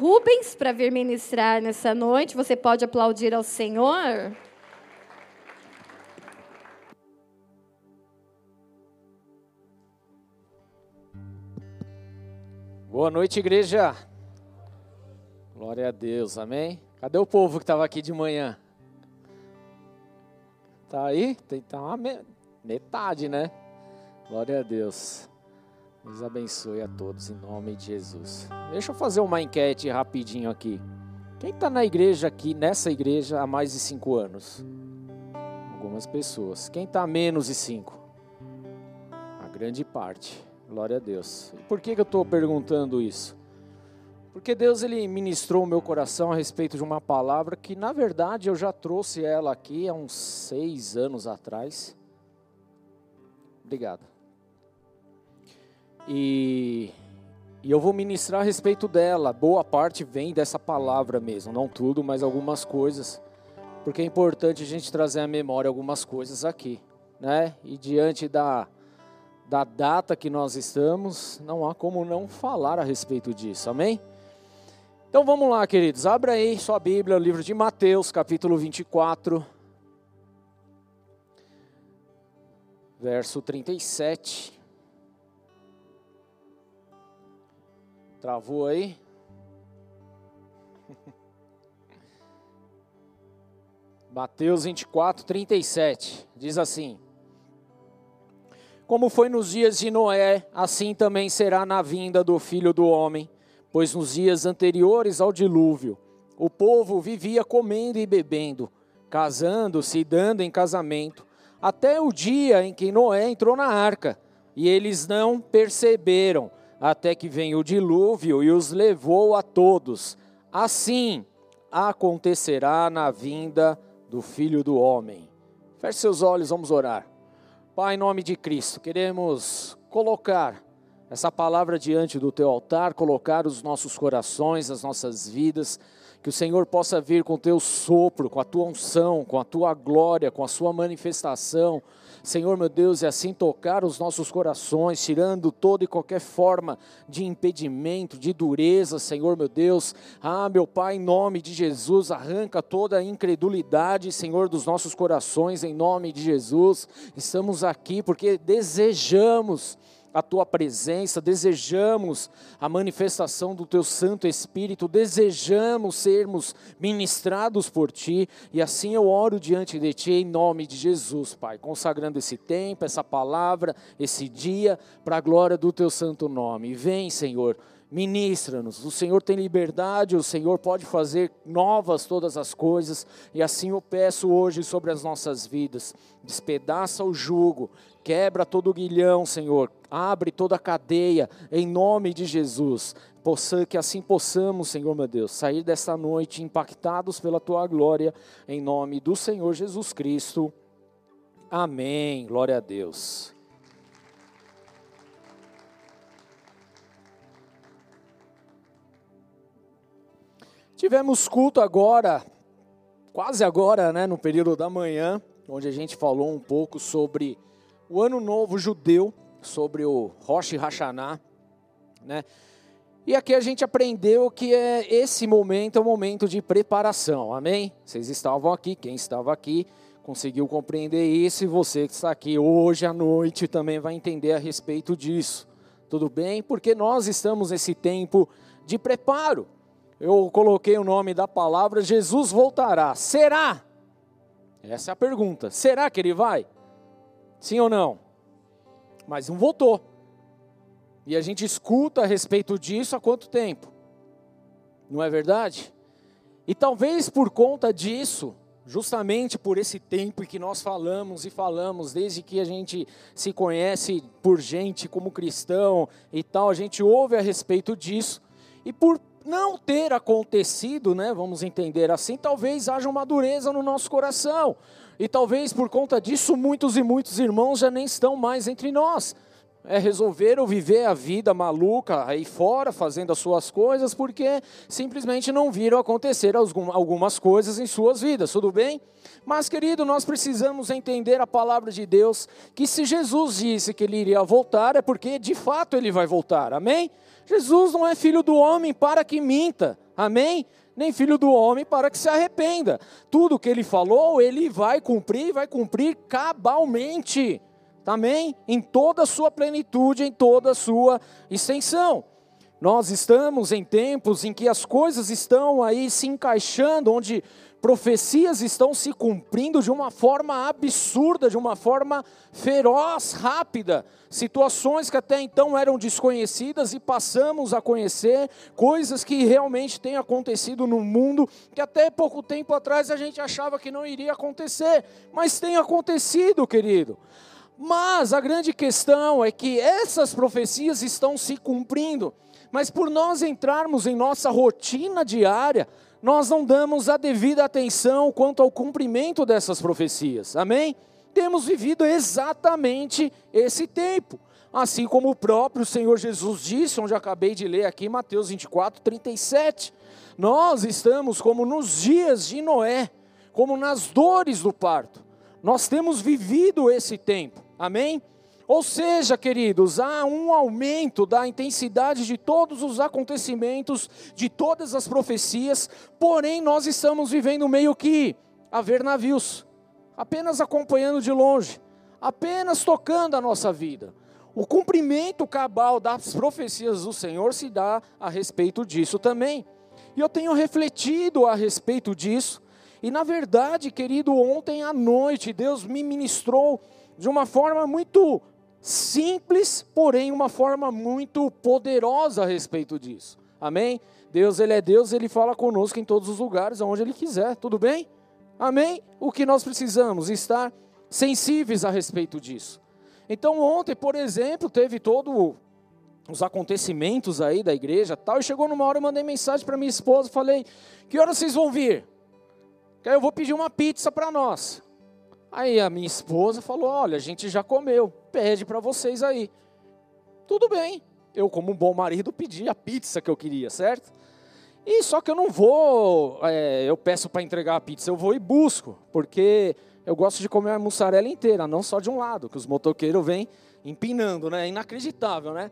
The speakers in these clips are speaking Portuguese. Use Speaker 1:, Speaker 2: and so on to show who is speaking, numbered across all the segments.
Speaker 1: Rubens para vir ministrar nessa noite. Você pode aplaudir ao Senhor?
Speaker 2: Boa noite, igreja. Glória a Deus, amém? Cadê o povo que estava aqui de manhã? Tá aí? Tem tá uma metade, né? Glória a Deus. Deus abençoe a todos em nome de Jesus. Deixa eu fazer uma enquete rapidinho aqui. Quem está na igreja aqui, nessa igreja, há mais de cinco anos? Algumas pessoas. Quem está menos de cinco? A grande parte. Glória a Deus. E por que, que eu estou perguntando isso? Porque Deus ele ministrou o meu coração a respeito de uma palavra que, na verdade, eu já trouxe ela aqui há uns seis anos atrás. Obrigado. E, e eu vou ministrar a respeito dela. Boa parte vem dessa palavra mesmo, não tudo, mas algumas coisas, porque é importante a gente trazer à memória algumas coisas aqui, né? E diante da da data que nós estamos, não há como não falar a respeito disso. Amém? Então vamos lá, queridos. Abra aí sua Bíblia, o livro de Mateus, capítulo 24, verso 37. Travou aí? Mateus 24, 37. Diz assim: Como foi nos dias de Noé, assim também será na vinda do filho do homem. Pois nos dias anteriores ao dilúvio, o povo vivia comendo e bebendo, casando-se e dando em casamento, até o dia em que Noé entrou na arca, e eles não perceberam até que vem o dilúvio e os levou a todos. Assim acontecerá na vinda do Filho do Homem. Feche seus olhos, vamos orar. Pai, em nome de Cristo, queremos colocar essa palavra diante do teu altar, colocar os nossos corações, as nossas vidas, que o Senhor possa vir com o teu sopro, com a tua unção, com a tua glória, com a sua manifestação, Senhor meu Deus, e assim tocar os nossos corações, tirando toda e qualquer forma de impedimento, de dureza, Senhor meu Deus. Ah, meu Pai, em nome de Jesus, arranca toda a incredulidade, Senhor, dos nossos corações, em nome de Jesus. Estamos aqui porque desejamos a tua presença, desejamos a manifestação do teu Santo Espírito, desejamos sermos ministrados por ti, e assim eu oro diante de ti em nome de Jesus, Pai, consagrando esse tempo, essa palavra, esse dia, para a glória do teu santo nome. Vem, Senhor ministra-nos. O Senhor tem liberdade, o Senhor pode fazer novas todas as coisas, e assim eu peço hoje sobre as nossas vidas. Despedaça o jugo, quebra todo o guilhão, Senhor, abre toda a cadeia, em nome de Jesus. Possa, que assim possamos, Senhor meu Deus, sair desta noite impactados pela tua glória, em nome do Senhor Jesus Cristo. Amém. Glória a Deus. Tivemos culto agora, quase agora, né, no período da manhã, onde a gente falou um pouco sobre o Ano Novo Judeu, sobre o Rosh Hashanah, né? E aqui a gente aprendeu que é esse momento é o momento de preparação, amém? Vocês estavam aqui, quem estava aqui conseguiu compreender isso, e você que está aqui hoje à noite também vai entender a respeito disso, tudo bem? Porque nós estamos nesse tempo de preparo eu coloquei o nome da palavra, Jesus voltará. Será? Essa é a pergunta. Será que ele vai? Sim ou não? Mas não voltou. E a gente escuta a respeito disso há quanto tempo? Não é verdade? E talvez por conta disso, justamente por esse tempo que nós falamos e falamos, desde que a gente se conhece por gente como cristão e tal, a gente ouve a respeito disso. E por não ter acontecido, né, vamos entender assim, talvez haja uma dureza no nosso coração. E talvez por conta disso muitos e muitos irmãos já nem estão mais entre nós. É, resolveram viver a vida maluca aí fora, fazendo as suas coisas, porque simplesmente não viram acontecer algumas coisas em suas vidas, tudo bem? Mas, querido, nós precisamos entender a palavra de Deus, que se Jesus disse que ele iria voltar, é porque de fato ele vai voltar, amém? Jesus não é filho do homem para que minta. Amém? Nem filho do homem para que se arrependa. Tudo que ele falou, ele vai cumprir, vai cumprir cabalmente. Amém? Em toda a sua plenitude, em toda a sua extensão. Nós estamos em tempos em que as coisas estão aí se encaixando, onde profecias estão se cumprindo de uma forma absurda, de uma forma feroz, rápida. Situações que até então eram desconhecidas e passamos a conhecer, coisas que realmente têm acontecido no mundo, que até pouco tempo atrás a gente achava que não iria acontecer, mas tem acontecido, querido. Mas a grande questão é que essas profecias estão se cumprindo. Mas por nós entrarmos em nossa rotina diária, nós não damos a devida atenção quanto ao cumprimento dessas profecias. Amém? Temos vivido exatamente esse tempo. Assim como o próprio Senhor Jesus disse, onde acabei de ler aqui, Mateus 24, 37. Nós estamos como nos dias de Noé, como nas dores do parto. Nós temos vivido esse tempo. Amém? Ou seja, queridos, há um aumento da intensidade de todos os acontecimentos, de todas as profecias, porém nós estamos vivendo meio que a ver navios, apenas acompanhando de longe, apenas tocando a nossa vida. O cumprimento cabal das profecias do Senhor se dá a respeito disso também. E eu tenho refletido a respeito disso, e na verdade, querido, ontem à noite Deus me ministrou de uma forma muito simples, porém uma forma muito poderosa a respeito disso. Amém? Deus, ele é Deus, ele fala conosco em todos os lugares, aonde ele quiser. Tudo bem? Amém? O que nós precisamos estar sensíveis a respeito disso. Então ontem, por exemplo, teve todo os acontecimentos aí da igreja, tal, e chegou numa hora eu mandei mensagem para minha esposa, falei: "Que hora vocês vão vir?" Que aí eu vou pedir uma pizza para nós. Aí a minha esposa falou: Olha, a gente já comeu, pede para vocês aí. Tudo bem. Eu, como um bom marido, pedi a pizza que eu queria, certo? E só que eu não vou, é, eu peço para entregar a pizza, eu vou e busco, porque eu gosto de comer a mussarela inteira, não só de um lado, que os motoqueiros vêm empinando, né? É inacreditável, né?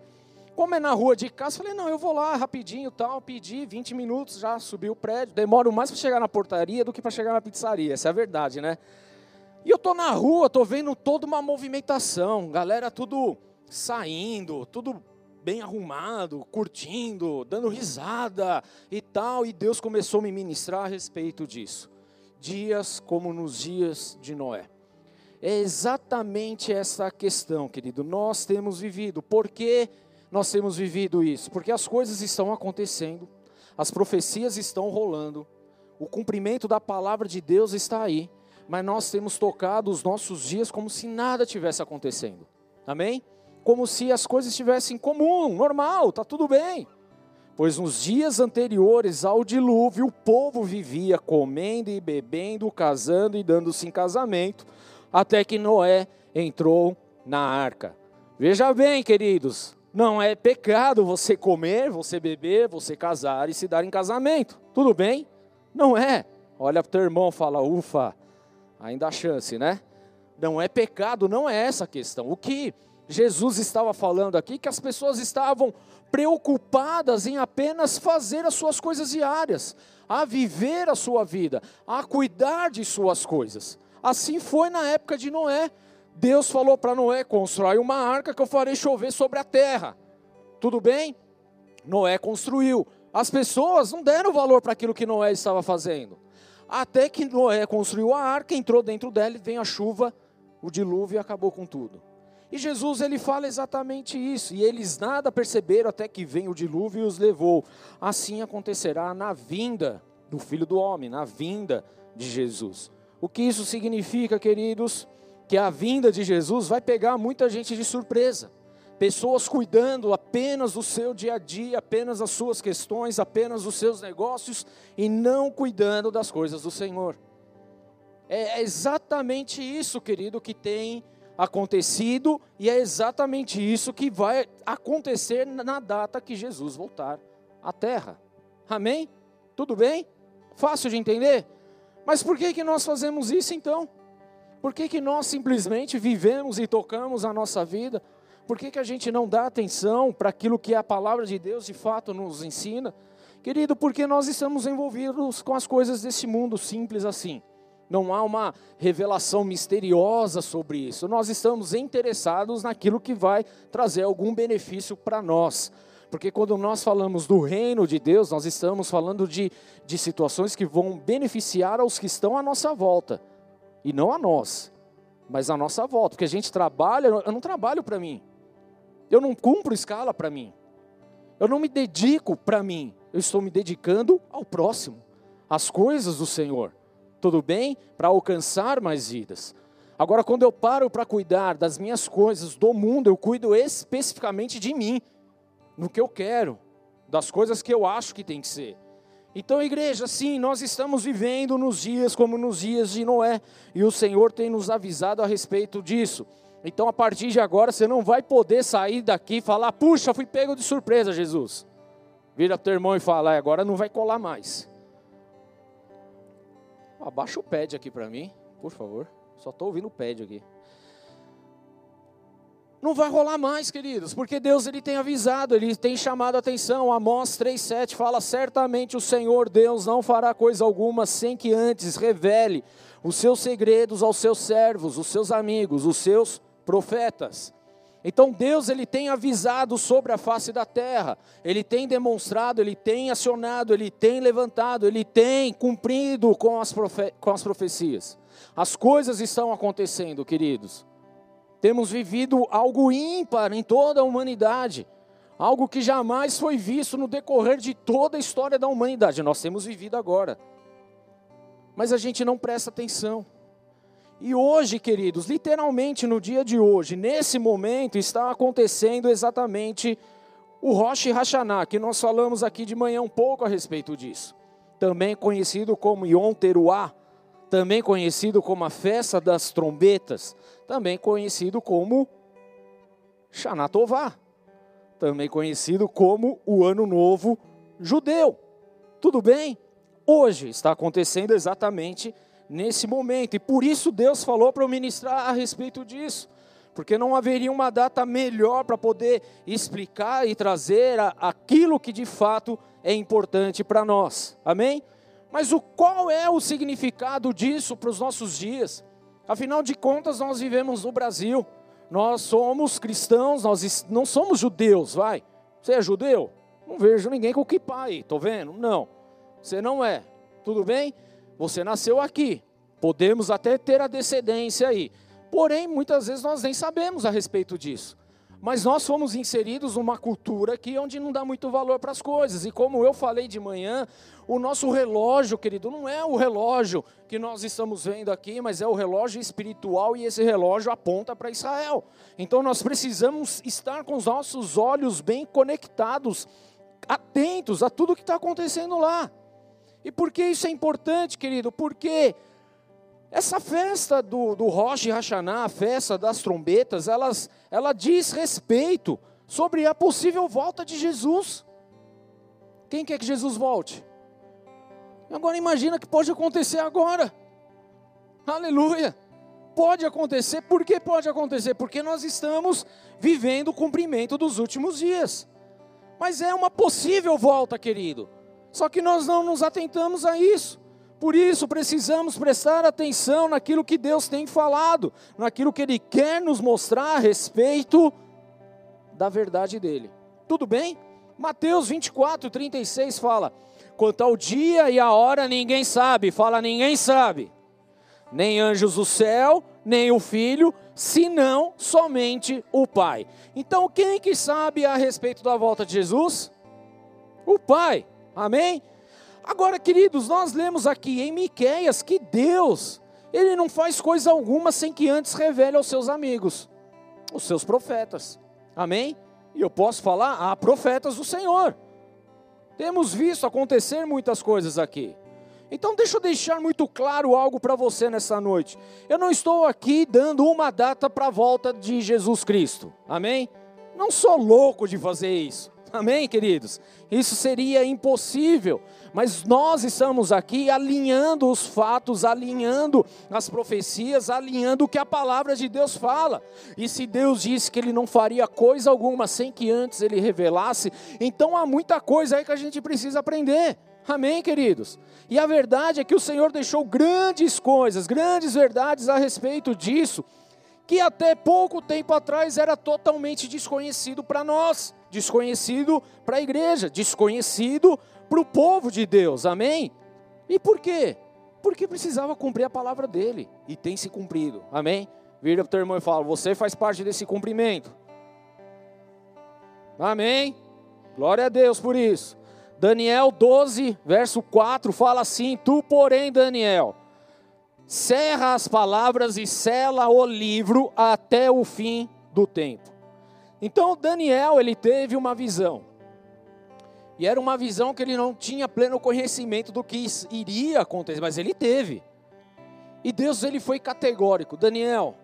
Speaker 2: Como é na rua de casa, falei, não, eu vou lá rapidinho, tal, pedi 20 minutos, já subi o prédio, demoro mais para chegar na portaria do que para chegar na pizzaria, essa é a verdade, né? E eu tô na rua, tô vendo toda uma movimentação, galera tudo saindo, tudo bem arrumado, curtindo, dando risada e tal, e Deus começou a me ministrar a respeito disso. Dias como nos dias de Noé. É exatamente essa questão, querido. Nós temos vivido. Por que nós temos vivido isso? Porque as coisas estão acontecendo, as profecias estão rolando, o cumprimento da palavra de Deus está aí mas nós temos tocado os nossos dias como se nada tivesse acontecendo. Amém? Como se as coisas estivessem comum, normal, tá tudo bem. Pois nos dias anteriores ao dilúvio, o povo vivia comendo e bebendo, casando e dando-se em casamento, até que Noé entrou na arca. Veja bem, queridos, não é pecado você comer, você beber, você casar e se dar em casamento. Tudo bem? Não é. Olha para o teu irmão, fala, ufa, ainda há chance, né? Não é pecado, não é essa a questão. O que Jesus estava falando aqui, que as pessoas estavam preocupadas em apenas fazer as suas coisas diárias, a viver a sua vida, a cuidar de suas coisas. Assim foi na época de Noé. Deus falou para Noé: constrói uma arca que eu farei chover sobre a terra. Tudo bem? Noé construiu. As pessoas não deram valor para aquilo que Noé estava fazendo. Até que Noé construiu a arca, entrou dentro dela vem a chuva, o dilúvio e acabou com tudo. E Jesus ele fala exatamente isso, e eles nada perceberam até que vem o dilúvio e os levou. Assim acontecerá na vinda do Filho do Homem, na vinda de Jesus. O que isso significa, queridos? Que a vinda de Jesus vai pegar muita gente de surpresa pessoas cuidando apenas do seu dia a dia, apenas das suas questões, apenas dos seus negócios e não cuidando das coisas do Senhor. É exatamente isso, querido, que tem acontecido e é exatamente isso que vai acontecer na data que Jesus voltar à terra. Amém? Tudo bem? Fácil de entender? Mas por que, que nós fazemos isso então? Por que, que nós simplesmente vivemos e tocamos a nossa vida? Por que, que a gente não dá atenção para aquilo que a palavra de Deus de fato nos ensina? Querido, porque nós estamos envolvidos com as coisas desse mundo, simples assim. Não há uma revelação misteriosa sobre isso. Nós estamos interessados naquilo que vai trazer algum benefício para nós. Porque quando nós falamos do reino de Deus, nós estamos falando de, de situações que vão beneficiar aos que estão à nossa volta. E não a nós, mas à nossa volta. Porque a gente trabalha, eu não trabalho para mim. Eu não cumpro escala para mim. Eu não me dedico para mim. Eu estou me dedicando ao próximo, às coisas do Senhor tudo bem? Para alcançar mais vidas. Agora, quando eu paro para cuidar das minhas coisas, do mundo, eu cuido especificamente de mim, no que eu quero, das coisas que eu acho que tem que ser. Então, igreja, sim, nós estamos vivendo nos dias como nos dias de Noé, e o Senhor tem nos avisado a respeito disso. Então, a partir de agora, você não vai poder sair daqui e falar: puxa, fui pego de surpresa, Jesus. Vira teu irmão e fala: é, agora não vai colar mais. Abaixa o pad aqui para mim, por favor. Só estou ouvindo o pad aqui. Não vai rolar mais, queridos, porque Deus ele tem avisado, ele tem chamado a atenção. Amós 3:7 fala: "Certamente o Senhor Deus não fará coisa alguma sem que antes revele os seus segredos aos seus servos, os seus amigos, os seus profetas." Então Deus ele tem avisado sobre a face da terra, ele tem demonstrado, ele tem acionado, ele tem levantado, ele tem cumprido com as, profe com as profecias. As coisas estão acontecendo, queridos. Temos vivido algo ímpar em toda a humanidade, algo que jamais foi visto no decorrer de toda a história da humanidade. Nós temos vivido agora, mas a gente não presta atenção. E hoje, queridos, literalmente no dia de hoje, nesse momento, está acontecendo exatamente o Rosh Hashanah, que nós falamos aqui de manhã um pouco a respeito disso. Também conhecido como Yom Teruah, também conhecido como a festa das trombetas, também conhecido como Shana Tová, também conhecido como o Ano Novo Judeu. Tudo bem? Hoje está acontecendo exatamente nesse momento. E por isso Deus falou para eu ministrar a respeito disso. Porque não haveria uma data melhor para poder explicar e trazer a, aquilo que de fato é importante para nós. Amém? Mas o qual é o significado disso para os nossos dias? Afinal de contas, nós vivemos no Brasil. Nós somos cristãos, nós não somos judeus, vai. Você é judeu? Não vejo ninguém com kippah aí, tô vendo? Não. Você não é. Tudo bem? Você nasceu aqui. Podemos até ter a descendência aí. Porém, muitas vezes nós nem sabemos a respeito disso. Mas nós fomos inseridos numa cultura aqui onde não dá muito valor para as coisas. E como eu falei de manhã, o nosso relógio, querido, não é o relógio que nós estamos vendo aqui, mas é o relógio espiritual e esse relógio aponta para Israel. Então nós precisamos estar com os nossos olhos bem conectados, atentos a tudo que está acontecendo lá. E por que isso é importante, querido? Porque essa festa do, do Rosh Hashanah, a festa das trombetas, elas, ela diz respeito sobre a possível volta de Jesus. Quem quer que Jesus volte? Agora imagina que pode acontecer agora. Aleluia. Pode acontecer, por que pode acontecer? Porque nós estamos vivendo o cumprimento dos últimos dias. Mas é uma possível volta, querido. Só que nós não nos atentamos a isso. Por isso precisamos prestar atenção naquilo que Deus tem falado, naquilo que Ele quer nos mostrar a respeito da verdade dele. Tudo bem? Mateus 24, 36 fala: Quanto ao dia e a hora ninguém sabe, fala ninguém sabe, nem anjos do céu, nem o filho, senão somente o Pai. Então quem que sabe a respeito da volta de Jesus? O Pai. Amém? Agora, queridos, nós lemos aqui em Miqueias que Deus, ele não faz coisa alguma sem que antes revele aos seus amigos, os seus profetas. Amém? E eu posso falar, há profetas do Senhor. Temos visto acontecer muitas coisas aqui. Então, deixa eu deixar muito claro algo para você nessa noite. Eu não estou aqui dando uma data para a volta de Jesus Cristo. Amém? Não sou louco de fazer isso. Amém, queridos? Isso seria impossível. mas nós estamos aqui alinhando os fatos, alinhando as profecias, alinhando o que a palavra de Deus fala. E se Deus disse que ele não faria coisa alguma sem que antes ele revelasse, então há muita coisa aí que a gente precisa aprender. Amém, queridos? E a verdade é que o Senhor deixou grandes coisas, grandes verdades a respeito disso, que até pouco tempo atrás era totalmente desconhecido para nós, desconhecido para a igreja, desconhecido para o povo de Deus, amém? E por quê? Porque precisava cumprir a palavra dele, e tem se cumprido, amém? Vira para o teu irmão e fala: Você faz parte desse cumprimento, amém? Glória a Deus por isso. Daniel 12, verso 4 fala assim: Tu, porém, Daniel, cerra as palavras e sela o livro até o fim do tempo. Então Daniel, ele teve uma visão. E era uma visão que ele não tinha pleno conhecimento do que iria acontecer, mas ele teve. E Deus ele foi categórico, Daniel,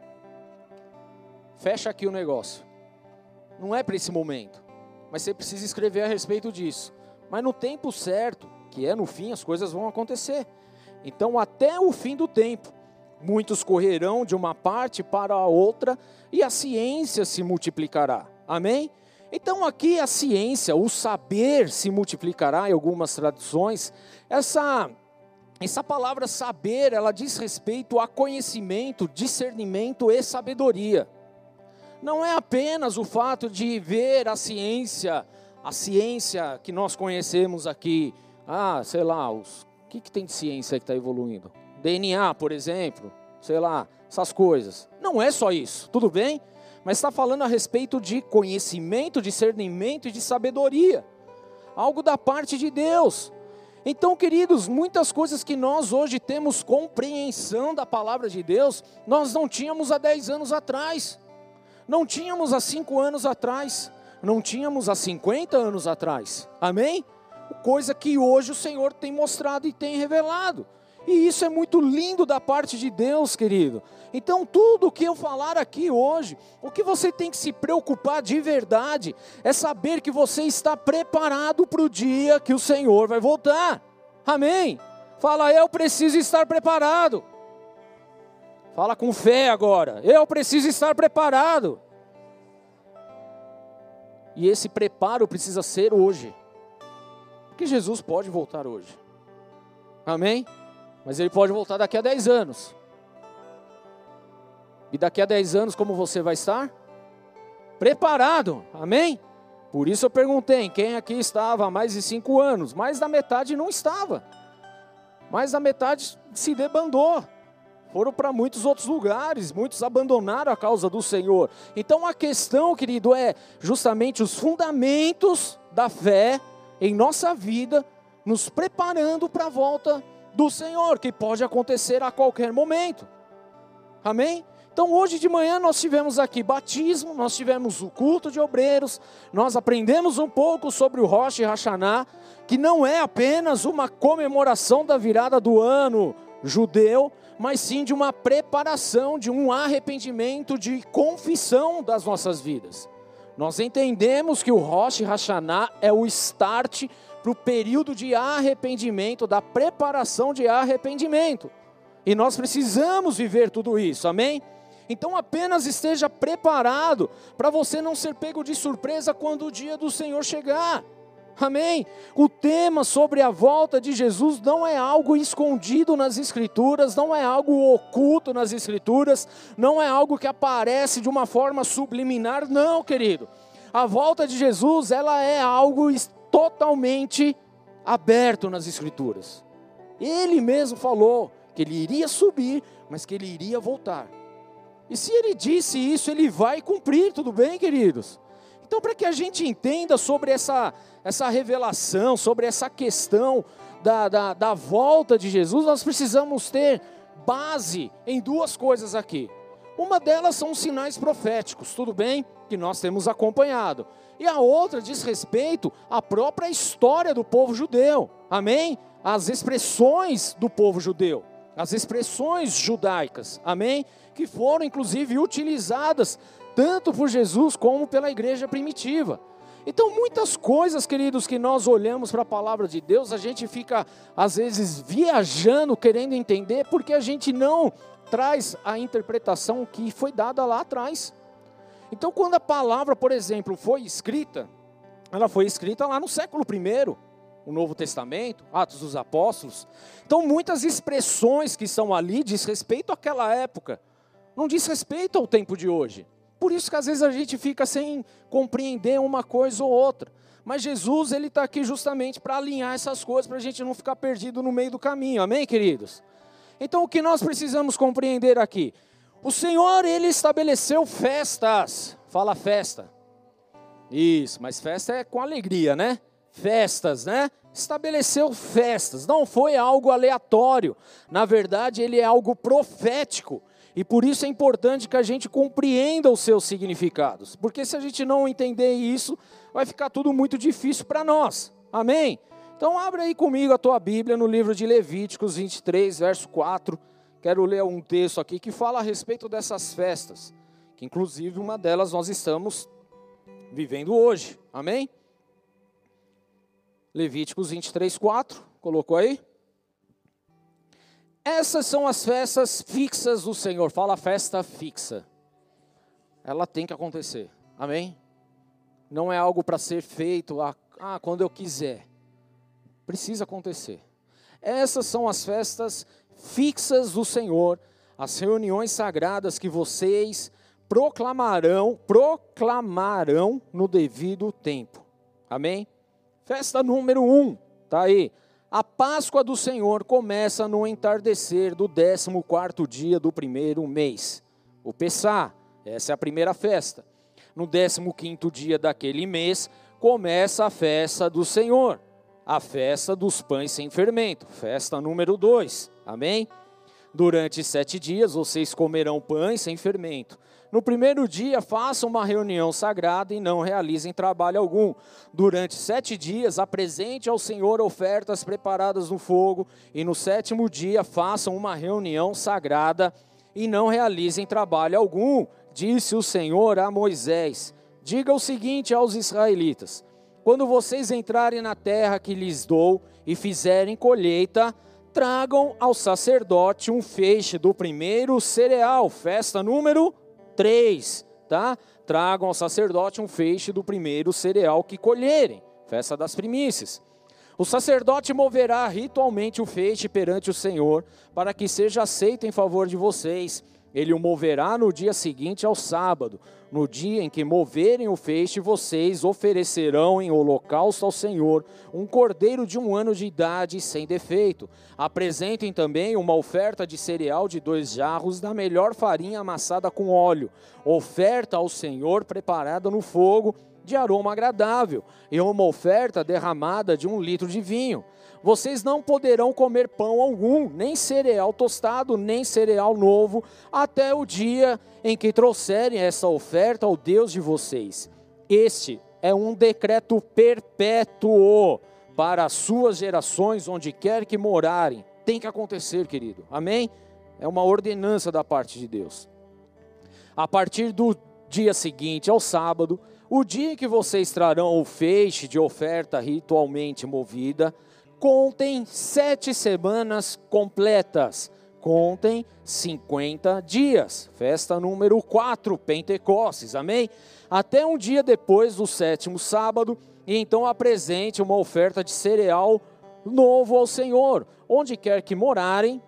Speaker 2: fecha aqui o negócio. Não é para esse momento, mas você precisa escrever a respeito disso. Mas no tempo certo, que é no fim, as coisas vão acontecer. Então, até o fim do tempo, muitos correrão de uma parte para a outra e a ciência se multiplicará. Amém? Então, aqui a ciência, o saber se multiplicará em algumas traduções. Essa essa palavra saber, ela diz respeito a conhecimento, discernimento e sabedoria. Não é apenas o fato de ver a ciência a ciência que nós conhecemos aqui, ah, sei lá, os, o que, que tem de ciência que está evoluindo? DNA, por exemplo, sei lá, essas coisas. Não é só isso, tudo bem? Mas está falando a respeito de conhecimento, discernimento e de sabedoria. Algo da parte de Deus. Então, queridos, muitas coisas que nós hoje temos compreensão da palavra de Deus, nós não tínhamos há 10 anos atrás, não tínhamos há 5 anos atrás não tínhamos há 50 anos atrás. Amém? Coisa que hoje o Senhor tem mostrado e tem revelado. E isso é muito lindo da parte de Deus, querido. Então, tudo o que eu falar aqui hoje, o que você tem que se preocupar de verdade, é saber que você está preparado para o dia que o Senhor vai voltar. Amém? Fala, eu preciso estar preparado. Fala com fé agora. Eu preciso estar preparado. E esse preparo precisa ser hoje. Porque Jesus pode voltar hoje. Amém? Mas ele pode voltar daqui a 10 anos. E daqui a 10 anos, como você vai estar? Preparado. Amém? Por isso eu perguntei: quem aqui estava há mais de 5 anos? Mais da metade não estava. Mais da metade se debandou foram para muitos outros lugares, muitos abandonaram a causa do Senhor. Então a questão, querido, é justamente os fundamentos da fé em nossa vida, nos preparando para a volta do Senhor, que pode acontecer a qualquer momento. Amém? Então hoje de manhã nós tivemos aqui batismo, nós tivemos o culto de obreiros, nós aprendemos um pouco sobre o Rosh Hashanah, que não é apenas uma comemoração da virada do ano judeu, mas sim de uma preparação, de um arrependimento, de confissão das nossas vidas. Nós entendemos que o Rosh Hashanah é o start para o período de arrependimento, da preparação de arrependimento. E nós precisamos viver tudo isso, amém? Então apenas esteja preparado para você não ser pego de surpresa quando o dia do Senhor chegar. Amém? O tema sobre a volta de Jesus não é algo escondido nas Escrituras, não é algo oculto nas Escrituras, não é algo que aparece de uma forma subliminar, não, querido. A volta de Jesus, ela é algo totalmente aberto nas Escrituras. Ele mesmo falou que ele iria subir, mas que ele iria voltar. E se ele disse isso, ele vai cumprir, tudo bem, queridos? Então, para que a gente entenda sobre essa, essa revelação, sobre essa questão da, da, da volta de Jesus, nós precisamos ter base em duas coisas aqui. Uma delas são os sinais proféticos, tudo bem? Que nós temos acompanhado. E a outra diz respeito à própria história do povo judeu. Amém? As expressões do povo judeu, as expressões judaicas. Amém? Que foram inclusive utilizadas tanto por Jesus como pela igreja primitiva. Então, muitas coisas, queridos, que nós olhamos para a palavra de Deus, a gente fica, às vezes, viajando, querendo entender, porque a gente não traz a interpretação que foi dada lá atrás. Então, quando a palavra, por exemplo, foi escrita, ela foi escrita lá no século I, o Novo Testamento, Atos dos Apóstolos. Então, muitas expressões que estão ali diz respeito àquela época, não diz respeito ao tempo de hoje. Por isso que às vezes a gente fica sem compreender uma coisa ou outra. Mas Jesus, ele está aqui justamente para alinhar essas coisas, para a gente não ficar perdido no meio do caminho. Amém, queridos? Então, o que nós precisamos compreender aqui? O Senhor, ele estabeleceu festas. Fala festa. Isso, mas festa é com alegria, né? Festas, né? Estabeleceu festas. Não foi algo aleatório. Na verdade, ele é algo profético. E por isso é importante que a gente compreenda os seus significados, porque se a gente não entender isso, vai ficar tudo muito difícil para nós. Amém? Então abre aí comigo a tua Bíblia no livro de Levíticos 23, verso 4. Quero ler um texto aqui que fala a respeito dessas festas, que inclusive uma delas nós estamos vivendo hoje. Amém? Levíticos 23, 4. Colocou aí? Essas são as festas fixas do Senhor. Fala festa fixa. Ela tem que acontecer. Amém? Não é algo para ser feito ah, ah, quando eu quiser. Precisa acontecer. Essas são as festas fixas do Senhor, as reuniões sagradas que vocês proclamarão, proclamarão no devido tempo. Amém? Festa número um, tá aí. A Páscoa do Senhor começa no entardecer do 14 dia do primeiro mês. O Pessá, essa é a primeira festa. No 15 dia daquele mês, começa a festa do Senhor, a festa dos pães sem fermento, festa número 2. Amém? Durante sete dias vocês comerão pães sem fermento. No primeiro dia, façam uma reunião sagrada e não realizem trabalho algum. Durante sete dias, apresente ao Senhor ofertas preparadas no fogo. E no sétimo dia, façam uma reunião sagrada e não realizem trabalho algum. Disse o Senhor a Moisés: Diga o seguinte aos israelitas: Quando vocês entrarem na terra que lhes dou e fizerem colheita, tragam ao sacerdote um feixe do primeiro cereal, festa número 3, tá? Tragam ao sacerdote um feixe do primeiro cereal que colherem, festa das primícias. O sacerdote moverá ritualmente o feixe perante o Senhor, para que seja aceito em favor de vocês ele o moverá no dia seguinte ao sábado. No dia em que moverem o feixe, vocês oferecerão em holocausto ao Senhor um cordeiro de um ano de idade sem defeito. Apresentem também uma oferta de cereal de dois jarros da melhor farinha amassada com óleo. Oferta ao Senhor preparada no fogo de aroma agradável, e uma oferta derramada de um litro de vinho. Vocês não poderão comer pão algum, nem cereal tostado, nem cereal novo, até o dia em que trouxerem essa oferta ao Deus de vocês. Este é um decreto perpétuo para as suas gerações, onde quer que morarem. Tem que acontecer, querido. Amém? É uma ordenança da parte de Deus. A partir do dia seguinte, ao sábado, o dia em que vocês trarão o feixe de oferta ritualmente movida, contem sete semanas completas, contem 50 dias. Festa número 4, Pentecostes, amém? Até um dia depois do sétimo sábado, e então apresente uma oferta de cereal novo ao Senhor. Onde quer que morarem,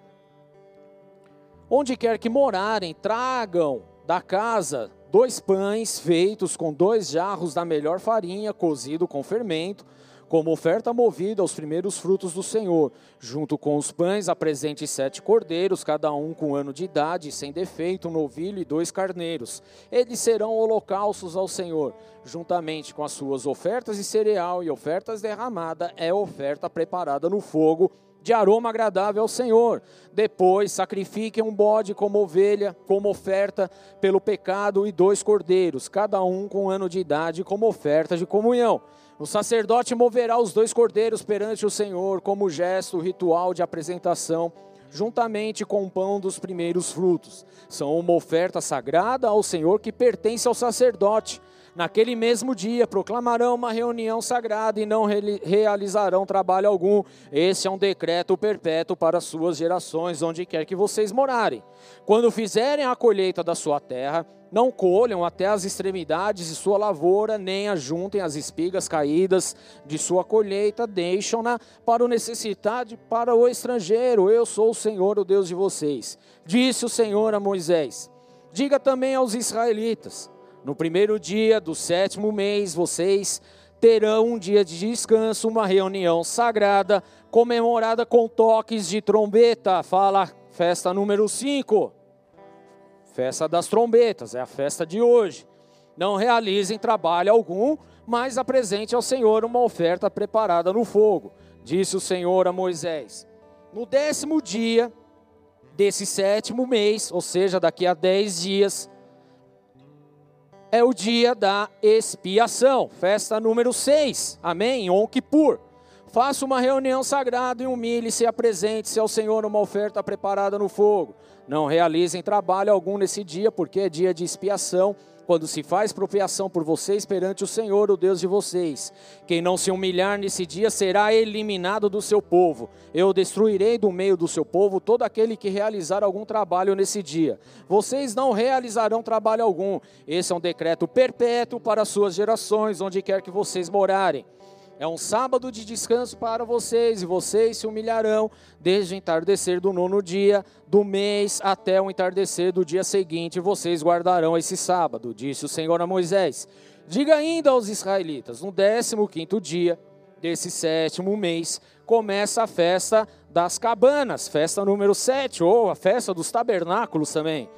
Speaker 2: onde quer que morarem, tragam da casa dois pães feitos com dois jarros da melhor farinha, cozido com fermento, como oferta movida aos primeiros frutos do Senhor. Junto com os pães, apresente sete cordeiros, cada um com um ano de idade, sem defeito, um novilho e dois carneiros. Eles serão holocaustos ao Senhor, juntamente com as suas ofertas de cereal e ofertas derramada, é oferta preparada no fogo de aroma agradável ao Senhor. Depois sacrifiquem um bode como ovelha, como oferta pelo pecado, e dois cordeiros, cada um com um ano de idade, como oferta de comunhão. O sacerdote moverá os dois cordeiros perante o Senhor como gesto ritual de apresentação, juntamente com o pão dos primeiros frutos. São uma oferta sagrada ao Senhor que pertence ao sacerdote. Naquele mesmo dia proclamarão uma reunião sagrada e não re realizarão trabalho algum. Esse é um decreto perpétuo para suas gerações, onde quer que vocês morarem. Quando fizerem a colheita da sua terra, não colham até as extremidades de sua lavoura, nem ajuntem as espigas caídas de sua colheita, deixam-na para o necessitado, para o estrangeiro. Eu sou o Senhor, o Deus de vocês. Disse o Senhor a Moisés: Diga também aos israelitas no primeiro dia do sétimo mês, vocês terão um dia de descanso, uma reunião sagrada, comemorada com toques de trombeta. Fala, festa número 5. Festa das trombetas, é a festa de hoje. Não realizem trabalho algum, mas apresente ao Senhor uma oferta preparada no fogo, disse o Senhor a Moisés. No décimo dia desse sétimo mês, ou seja, daqui a dez dias, é o dia da expiação, festa número 6, amém? Yom Kippur. Faça uma reunião sagrada e humilhe-se e apresente-se ao Senhor uma oferta preparada no fogo. Não realizem trabalho algum nesse dia, porque é dia de expiação quando se faz propiação por vocês perante o Senhor, o Deus de vocês. Quem não se humilhar nesse dia será eliminado do seu povo. Eu destruirei do meio do seu povo todo aquele que realizar algum trabalho nesse dia. Vocês não realizarão trabalho algum. Esse é um decreto perpétuo para as suas gerações, onde quer que vocês morarem. É um sábado de descanso para vocês, e vocês se humilharão desde o entardecer do nono dia do mês até o entardecer do dia seguinte, vocês guardarão esse sábado, disse o Senhor a Moisés. Diga ainda aos israelitas: no décimo quinto dia desse sétimo mês começa a festa das cabanas, festa número 7, ou a festa dos tabernáculos também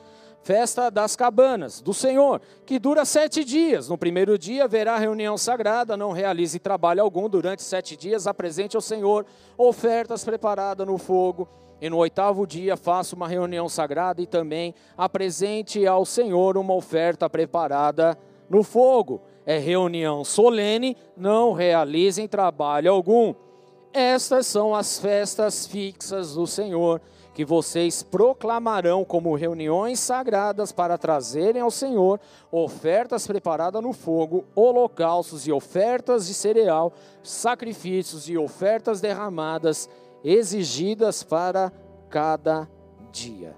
Speaker 2: festa das cabanas do Senhor, que dura sete dias. No primeiro dia haverá reunião sagrada, não realize trabalho algum. Durante sete dias apresente ao Senhor ofertas preparadas no fogo. E no oitavo dia faça uma reunião sagrada e também apresente ao Senhor uma oferta preparada no fogo. É reunião solene, não realizem trabalho algum. Estas são as festas fixas do Senhor que vocês proclamarão como reuniões sagradas para trazerem ao Senhor ofertas preparadas no fogo, holocaustos e ofertas de cereal, sacrifícios e ofertas derramadas exigidas para cada dia.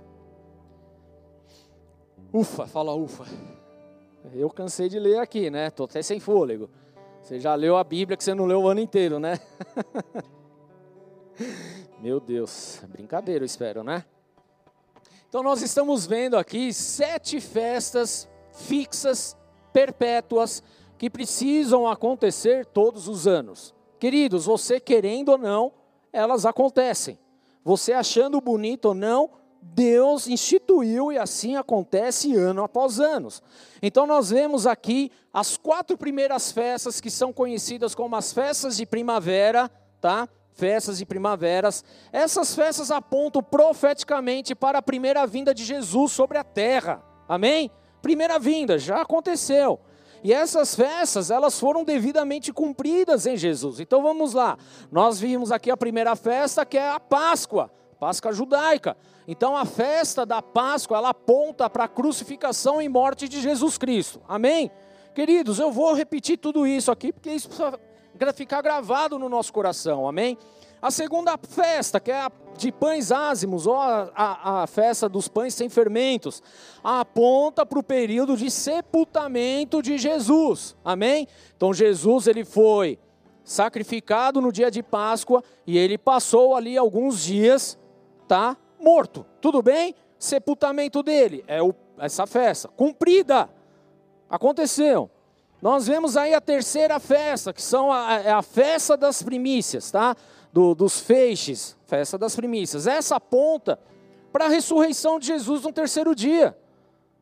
Speaker 2: Ufa, fala ufa. Eu cansei de ler aqui, né? Estou até sem fôlego. Você já leu a Bíblia que você não leu o ano inteiro, né? Meu Deus, brincadeira, eu espero, né? Então nós estamos vendo aqui sete festas fixas, perpétuas, que precisam acontecer todos os anos. Queridos, você querendo ou não, elas acontecem. Você achando bonito ou não, Deus instituiu e assim acontece ano após ano. Então nós vemos aqui as quatro primeiras festas que são conhecidas como as festas de primavera, tá? Festas de primaveras. Essas festas apontam profeticamente para a primeira vinda de Jesus sobre a terra. Amém? Primeira vinda, já aconteceu. E essas festas, elas foram devidamente cumpridas em Jesus. Então vamos lá. Nós vimos aqui a primeira festa, que é a Páscoa, Páscoa judaica. Então a festa da Páscoa, ela aponta para a crucificação e morte de Jesus Cristo. Amém? Queridos, eu vou repetir tudo isso aqui, porque isso ficar gravado no nosso coração, amém? A segunda festa, que é a de pães ázimos, ou a, a, a festa dos pães sem fermentos, aponta para o período de sepultamento de Jesus, amém? Então Jesus ele foi sacrificado no dia de Páscoa e ele passou ali alguns dias, tá? Morto, tudo bem? Sepultamento dele é o, essa festa, cumprida, aconteceu. Nós vemos aí a terceira festa, que são a, é a festa das primícias, tá? Do, dos feixes, festa das primícias. Essa aponta para a ressurreição de Jesus no terceiro dia.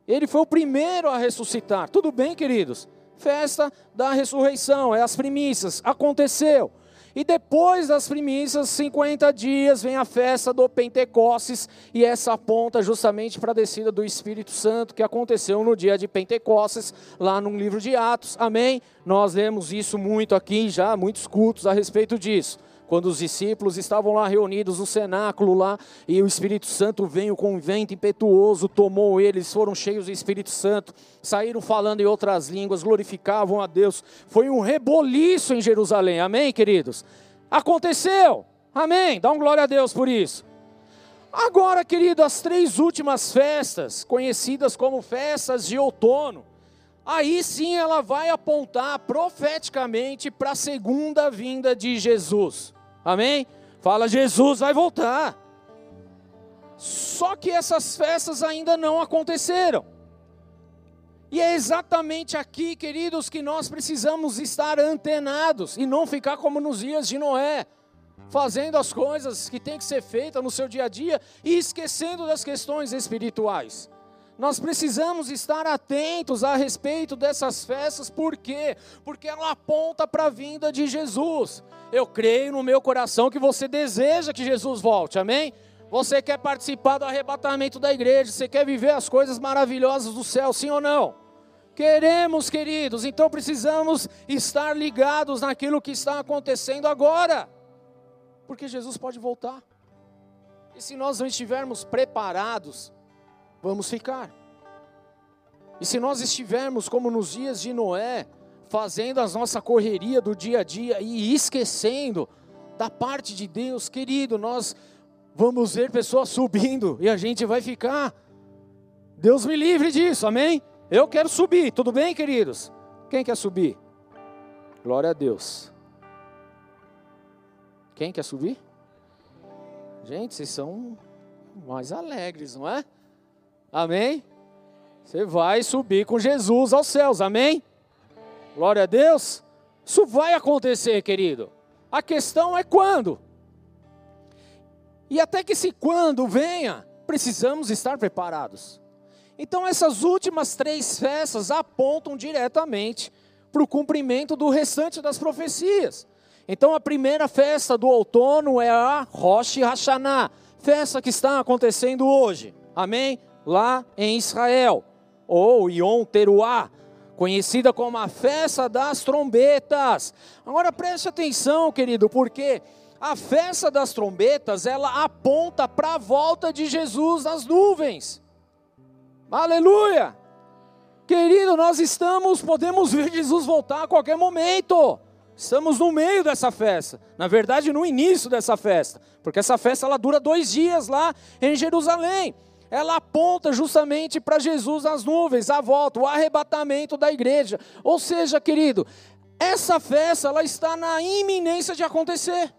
Speaker 2: Ele foi o primeiro a ressuscitar. Tudo bem, queridos? Festa da ressurreição, é as primícias. Aconteceu. E depois das primícias, 50 dias, vem a festa do Pentecostes, e essa aponta justamente para a descida do Espírito Santo, que aconteceu no dia de Pentecostes, lá no livro de Atos. Amém? Nós lemos isso muito aqui já, muitos cultos a respeito disso. Quando os discípulos estavam lá reunidos no cenáculo lá, e o Espírito Santo veio com um vento impetuoso, tomou eles, foram cheios do Espírito Santo, saíram falando em outras línguas, glorificavam a Deus. Foi um reboliço em Jerusalém. Amém, queridos? Aconteceu. Amém. Dá um glória a Deus por isso. Agora, querido, as três últimas festas, conhecidas como festas de outono, aí sim ela vai apontar profeticamente para a segunda vinda de Jesus. Amém? Fala, Jesus vai voltar. Só que essas festas ainda não aconteceram. E é exatamente aqui, queridos, que nós precisamos estar antenados e não ficar como nos dias de Noé, fazendo as coisas que tem que ser feitas no seu dia a dia e esquecendo das questões espirituais. Nós precisamos estar atentos a respeito dessas festas, por quê? Porque ela aponta para a vinda de Jesus. Eu creio no meu coração que você deseja que Jesus volte, amém? Você quer participar do arrebatamento da igreja, você quer viver as coisas maravilhosas do céu, sim ou não? Queremos, queridos, então precisamos estar ligados naquilo que está acontecendo agora, porque Jesus pode voltar. E se nós não estivermos preparados, vamos ficar. E se nós estivermos como nos dias de Noé, fazendo a nossa correria do dia a dia e esquecendo da parte de Deus, querido, nós vamos ver pessoas subindo e a gente vai ficar. Deus me livre disso, amém? Eu quero subir, tudo bem, queridos? Quem quer subir? Glória a Deus. Quem quer subir? Gente, vocês são mais alegres, não é? Amém? Você vai subir com Jesus aos céus, amém? Glória a Deus. Isso vai acontecer, querido. A questão é quando. E até que esse quando venha, precisamos estar preparados. Então, essas últimas três festas apontam diretamente para o cumprimento do restante das profecias. Então, a primeira festa do outono é a Rosh Hashanah, festa que está acontecendo hoje, amém? Lá em Israel, ou Yom Teruah, conhecida como a festa das trombetas. Agora preste atenção, querido, porque a festa das trombetas, ela aponta para a volta de Jesus nas nuvens. Aleluia! Querido, nós estamos, podemos ver Jesus voltar a qualquer momento. Estamos no meio dessa festa. Na verdade, no início dessa festa. Porque essa festa ela dura dois dias lá em Jerusalém ela aponta justamente para Jesus nas nuvens, a volta, o arrebatamento da igreja. Ou seja, querido, essa festa ela está na iminência de acontecer.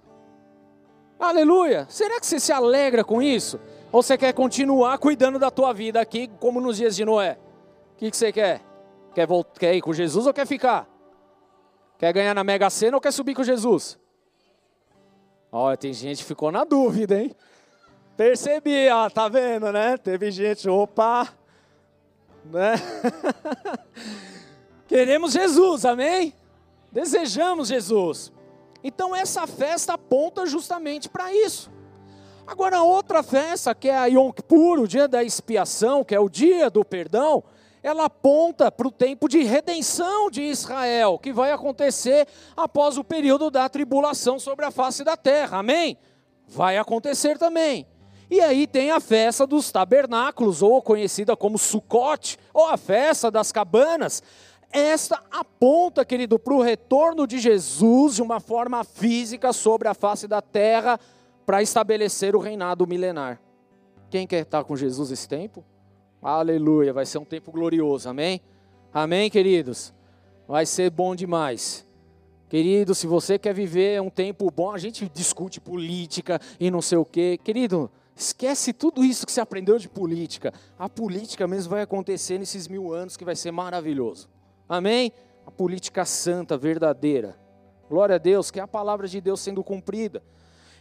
Speaker 2: Aleluia! Será que você se alegra com isso? Ou você quer continuar cuidando da tua vida aqui, como nos dias de Noé? O que, que você quer? Quer, quer ir com Jesus ou quer ficar? Quer ganhar na Mega Sena ou quer subir com Jesus? Olha, tem gente que ficou na dúvida, hein? Percebi, ó, tá vendo, né? Teve gente, opa, né? Queremos Jesus, amém? Desejamos Jesus. Então essa festa aponta justamente para isso. Agora outra festa, que é a Yom Kippur, o dia da expiação, que é o dia do perdão, ela aponta para o tempo de redenção de Israel, que vai acontecer após o período da tribulação sobre a face da terra. Amém? Vai acontecer também. E aí tem a festa dos tabernáculos, ou conhecida como Sucote, ou a festa das cabanas. Esta aponta, querido, para o retorno de Jesus de uma forma física sobre a face da terra para estabelecer o reinado milenar. Quem quer estar com Jesus esse tempo? Aleluia, vai ser um tempo glorioso, amém? Amém, queridos? Vai ser bom demais. Querido, se você quer viver um tempo bom, a gente discute política e não sei o quê. Querido, Esquece tudo isso que você aprendeu de política. A política mesmo vai acontecer nesses mil anos que vai ser maravilhoso. Amém? A política santa, verdadeira. Glória a Deus, que é a palavra de Deus sendo cumprida.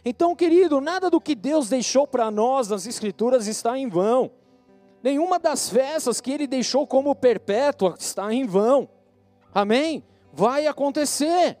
Speaker 2: Então, querido, nada do que Deus deixou para nós nas Escrituras está em vão. Nenhuma das festas que Ele deixou como perpétua está em vão. Amém? Vai acontecer.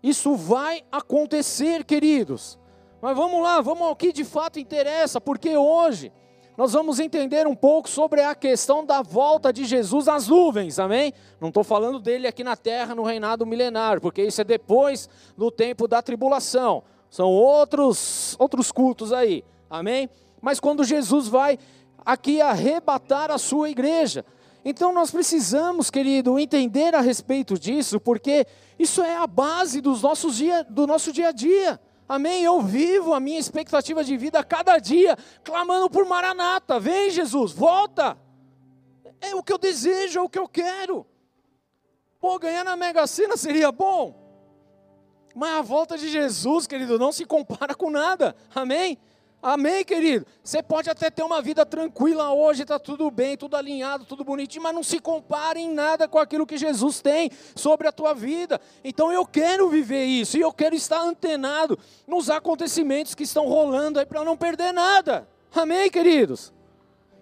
Speaker 2: Isso vai acontecer, queridos. Mas vamos lá, vamos ao que de fato interessa, porque hoje nós vamos entender um pouco sobre a questão da volta de Jesus às nuvens, amém? Não estou falando dele aqui na terra no reinado milenar, porque isso é depois do tempo da tribulação. São outros, outros cultos aí. Amém? Mas quando Jesus vai aqui arrebatar a sua igreja. Então nós precisamos, querido, entender a respeito disso, porque isso é a base dos nossos dia, do nosso dia a dia. Amém? Eu vivo a minha expectativa de vida a cada dia, clamando por Maranata. Vem, Jesus, volta. É o que eu desejo, é o que eu quero. Pô, ganhar na Mega Sena seria bom. Mas a volta de Jesus, querido, não se compara com nada. Amém? Amém, querido? Você pode até ter uma vida tranquila hoje, está tudo bem, tudo alinhado, tudo bonitinho, mas não se compare em nada com aquilo que Jesus tem sobre a tua vida. Então eu quero viver isso e eu quero estar antenado nos acontecimentos que estão rolando aí para não perder nada. Amém, queridos?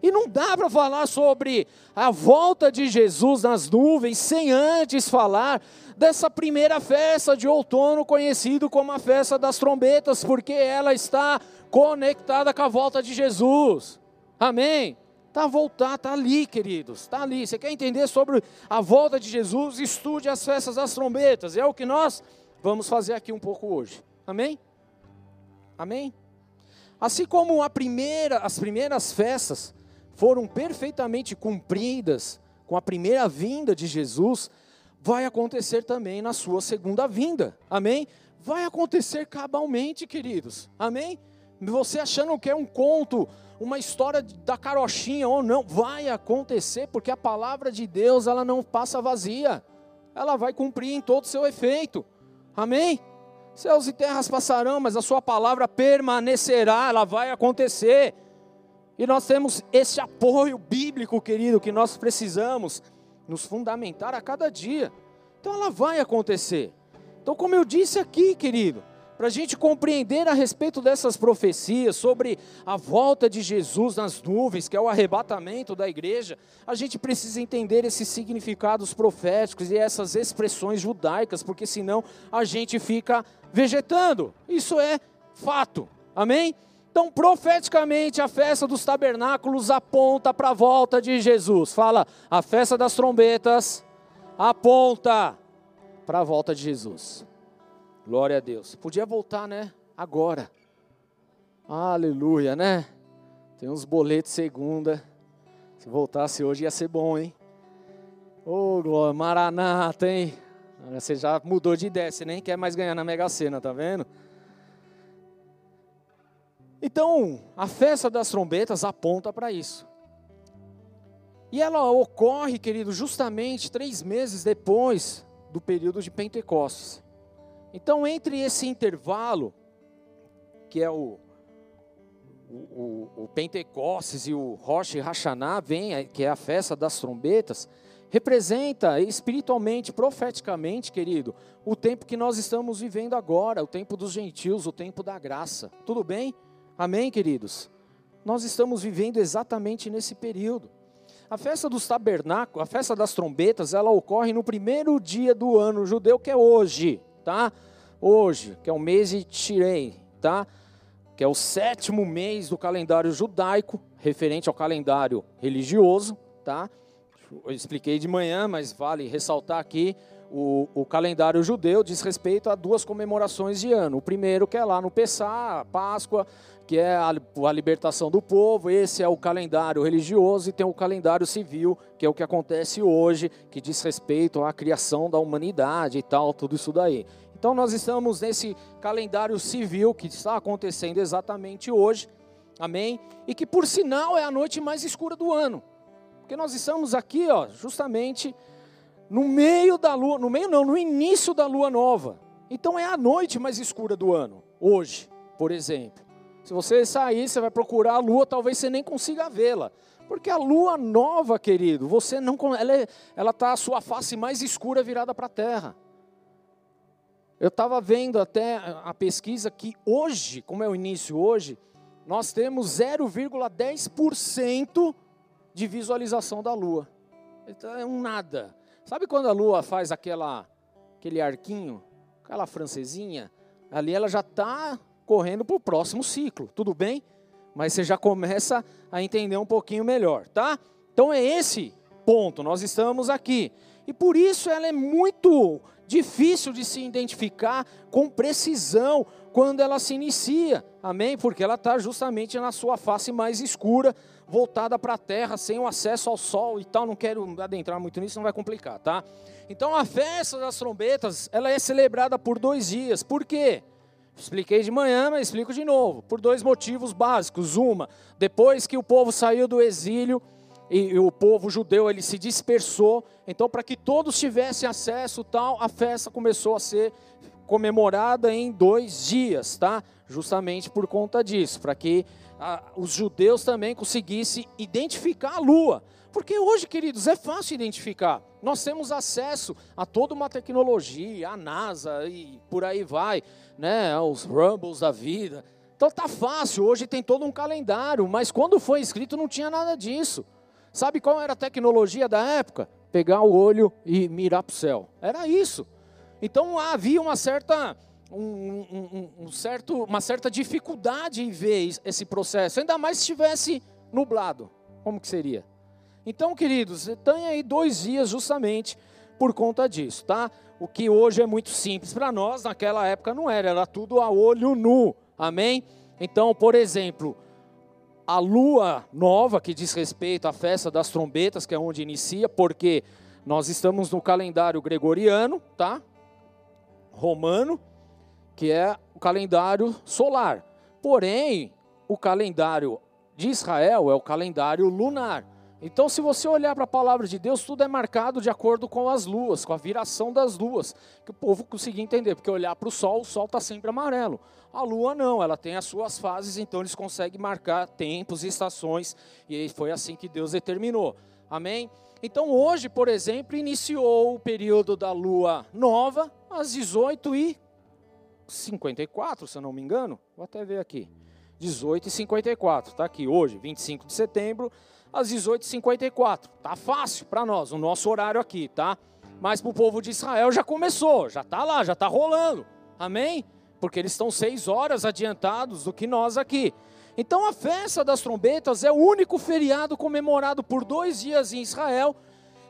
Speaker 2: E não dá para falar sobre a volta de Jesus nas nuvens sem antes falar dessa primeira festa de outono, conhecido como a festa das trombetas, porque ela está conectada com a volta de Jesus. Amém? Está voltar, está ali, queridos, está ali. Você quer entender sobre a volta de Jesus? Estude as festas das trombetas. É o que nós vamos fazer aqui um pouco hoje. Amém? Amém? Assim como a primeira, as primeiras festas foram perfeitamente cumpridas com a primeira vinda de Jesus, vai acontecer também na sua segunda vinda. Amém? Vai acontecer cabalmente, queridos. Amém? Você achando que é um conto, uma história da carochinha ou não, vai acontecer, porque a palavra de Deus, ela não passa vazia. Ela vai cumprir em todo o seu efeito. Amém? Céus e terras passarão, mas a sua palavra permanecerá, ela vai acontecer. E nós temos esse apoio bíblico, querido, que nós precisamos nos fundamentar a cada dia. Então ela vai acontecer. Então, como eu disse aqui, querido, para a gente compreender a respeito dessas profecias sobre a volta de Jesus nas nuvens, que é o arrebatamento da igreja, a gente precisa entender esses significados proféticos e essas expressões judaicas, porque senão a gente fica vegetando. Isso é fato. Amém? Então, profeticamente, a festa dos tabernáculos aponta para a volta de Jesus. Fala, a festa das trombetas aponta para a volta de Jesus. Glória a Deus. Podia voltar, né? Agora. Aleluia, né? Tem uns boletos segunda. Se voltasse hoje ia ser bom, hein? Ô, oh, glória, Maranata, hein? Você já mudou de ideia, você nem quer mais ganhar na Mega Sena, tá vendo? Então, a festa das trombetas aponta para isso. E ela ocorre, querido, justamente três meses depois do período de Pentecostes. Então, entre esse intervalo, que é o, o, o, Pentecostes e o Rosh Hashanah, vem, que é a festa das trombetas, representa espiritualmente, profeticamente, querido, o tempo que nós estamos vivendo agora, o tempo dos gentios, o tempo da graça. Tudo bem? Amém, queridos? Nós estamos vivendo exatamente nesse período. A festa dos tabernáculos, a festa das trombetas, ela ocorre no primeiro dia do ano judeu, que é hoje, tá? Hoje, que é o mês de Tirei, tá? Que é o sétimo mês do calendário judaico, referente ao calendário religioso, tá? Eu expliquei de manhã, mas vale ressaltar aqui o, o, calendário judeu diz respeito a duas comemorações de ano. O primeiro que é lá no Pessá, Páscoa, que é a, a, libertação do povo, esse é o calendário religioso, e tem o calendário civil, que é o que acontece hoje, que diz respeito à criação da humanidade e tal, tudo isso daí. Então nós estamos nesse calendário civil que está acontecendo exatamente hoje, amém? E que por sinal é a noite mais escura do ano, porque nós estamos aqui, ó, justamente no meio da lua, no meio não, no início da lua nova. Então é a noite mais escura do ano, hoje, por exemplo. Se você sair, você vai procurar a lua, talvez você nem consiga vê-la. Porque a lua nova, querido, você não ela é, ela tá a sua face mais escura virada para a terra. Eu estava vendo até a pesquisa que hoje, como é o início hoje, nós temos 0,10% de visualização da lua. Então é um nada. Sabe quando a lua faz aquela aquele arquinho, aquela francesinha? Ali ela já está correndo para o próximo ciclo, tudo bem? Mas você já começa a entender um pouquinho melhor, tá? Então é esse ponto, nós estamos aqui. E por isso ela é muito difícil de se identificar com precisão quando ela se inicia, amém? Porque ela está justamente na sua face mais escura, voltada para a terra, sem o acesso ao sol e tal. Não quero adentrar muito nisso, não vai complicar, tá? Então a festa das trombetas, ela é celebrada por dois dias. Por quê? Expliquei de manhã, mas explico de novo. Por dois motivos básicos. Uma, depois que o povo saiu do exílio e, o povo judeu ele se dispersou, então para que todos tivessem acesso, tal, a festa começou a ser comemorada em dois dias, tá? Justamente por conta disso, para que a, os judeus também conseguissem identificar a lua. Porque hoje, queridos, é fácil identificar. Nós temos acesso a toda uma tecnologia, a NASA e por aí vai, né? Os Rumbles da vida. Então tá fácil, hoje tem todo um calendário, mas quando foi escrito não tinha nada disso. Sabe qual era a tecnologia da época? Pegar o olho e mirar para o céu. Era isso. Então havia uma certa, um, um, um, certo, uma certa dificuldade em ver esse processo, ainda mais se estivesse nublado. Como que seria? Então, queridos, tem aí dois dias justamente por conta disso, tá? O que hoje é muito simples para nós, naquela época não era, era tudo a olho nu. Amém? Então, por exemplo, a lua nova, que diz respeito à festa das trombetas, que é onde inicia, porque nós estamos no calendário gregoriano, tá? Romano, que é o calendário solar. Porém, o calendário de Israel é o calendário lunar. Então, se você olhar para a palavra de Deus, tudo é marcado de acordo com as luas, com a viração das luas, que o povo conseguia entender, porque olhar para o sol, o sol está sempre amarelo. A lua não, ela tem as suas fases, então eles conseguem marcar tempos e estações, e foi assim que Deus determinou. Amém? Então, hoje, por exemplo, iniciou o período da lua nova, às 18h54, se eu não me engano. Vou até ver aqui. 18h54, está aqui hoje, 25 de setembro às 18h54. Tá fácil para nós, o nosso horário aqui, tá? Mas para o povo de Israel já começou, já está lá, já está rolando. Amém? Porque eles estão seis horas adiantados do que nós aqui. Então a festa das trombetas é o único feriado comemorado por dois dias em Israel,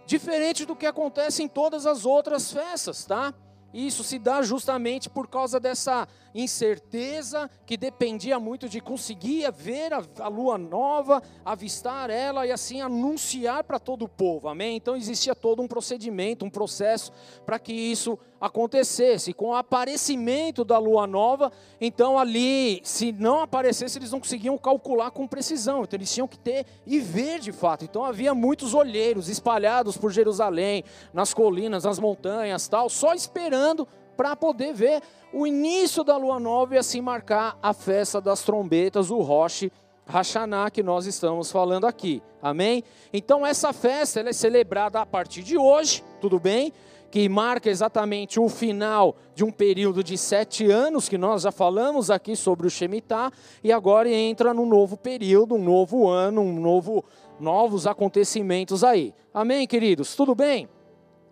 Speaker 2: diferente do que acontece em todas as outras festas, tá? Isso se dá justamente por causa dessa incerteza que dependia muito de conseguir ver a, a lua nova, avistar ela e assim anunciar para todo o povo. Amém? Então existia todo um procedimento, um processo para que isso acontecesse. Com o aparecimento da lua nova, então ali, se não aparecesse, eles não conseguiam calcular com precisão. Então eles tinham que ter e ver de fato. Então havia muitos olheiros espalhados por Jerusalém, nas colinas, nas montanhas, tal, só esperando para poder ver o início da lua nova e assim marcar a festa das trombetas, o Roche Hashanah que nós estamos falando aqui. Amém? Então essa festa ela é celebrada a partir de hoje, tudo bem? Que marca exatamente o final de um período de sete anos, que nós já falamos aqui sobre o Shemitah, e agora entra no novo período, um novo ano, um novo, novos acontecimentos aí. Amém, queridos? Tudo bem?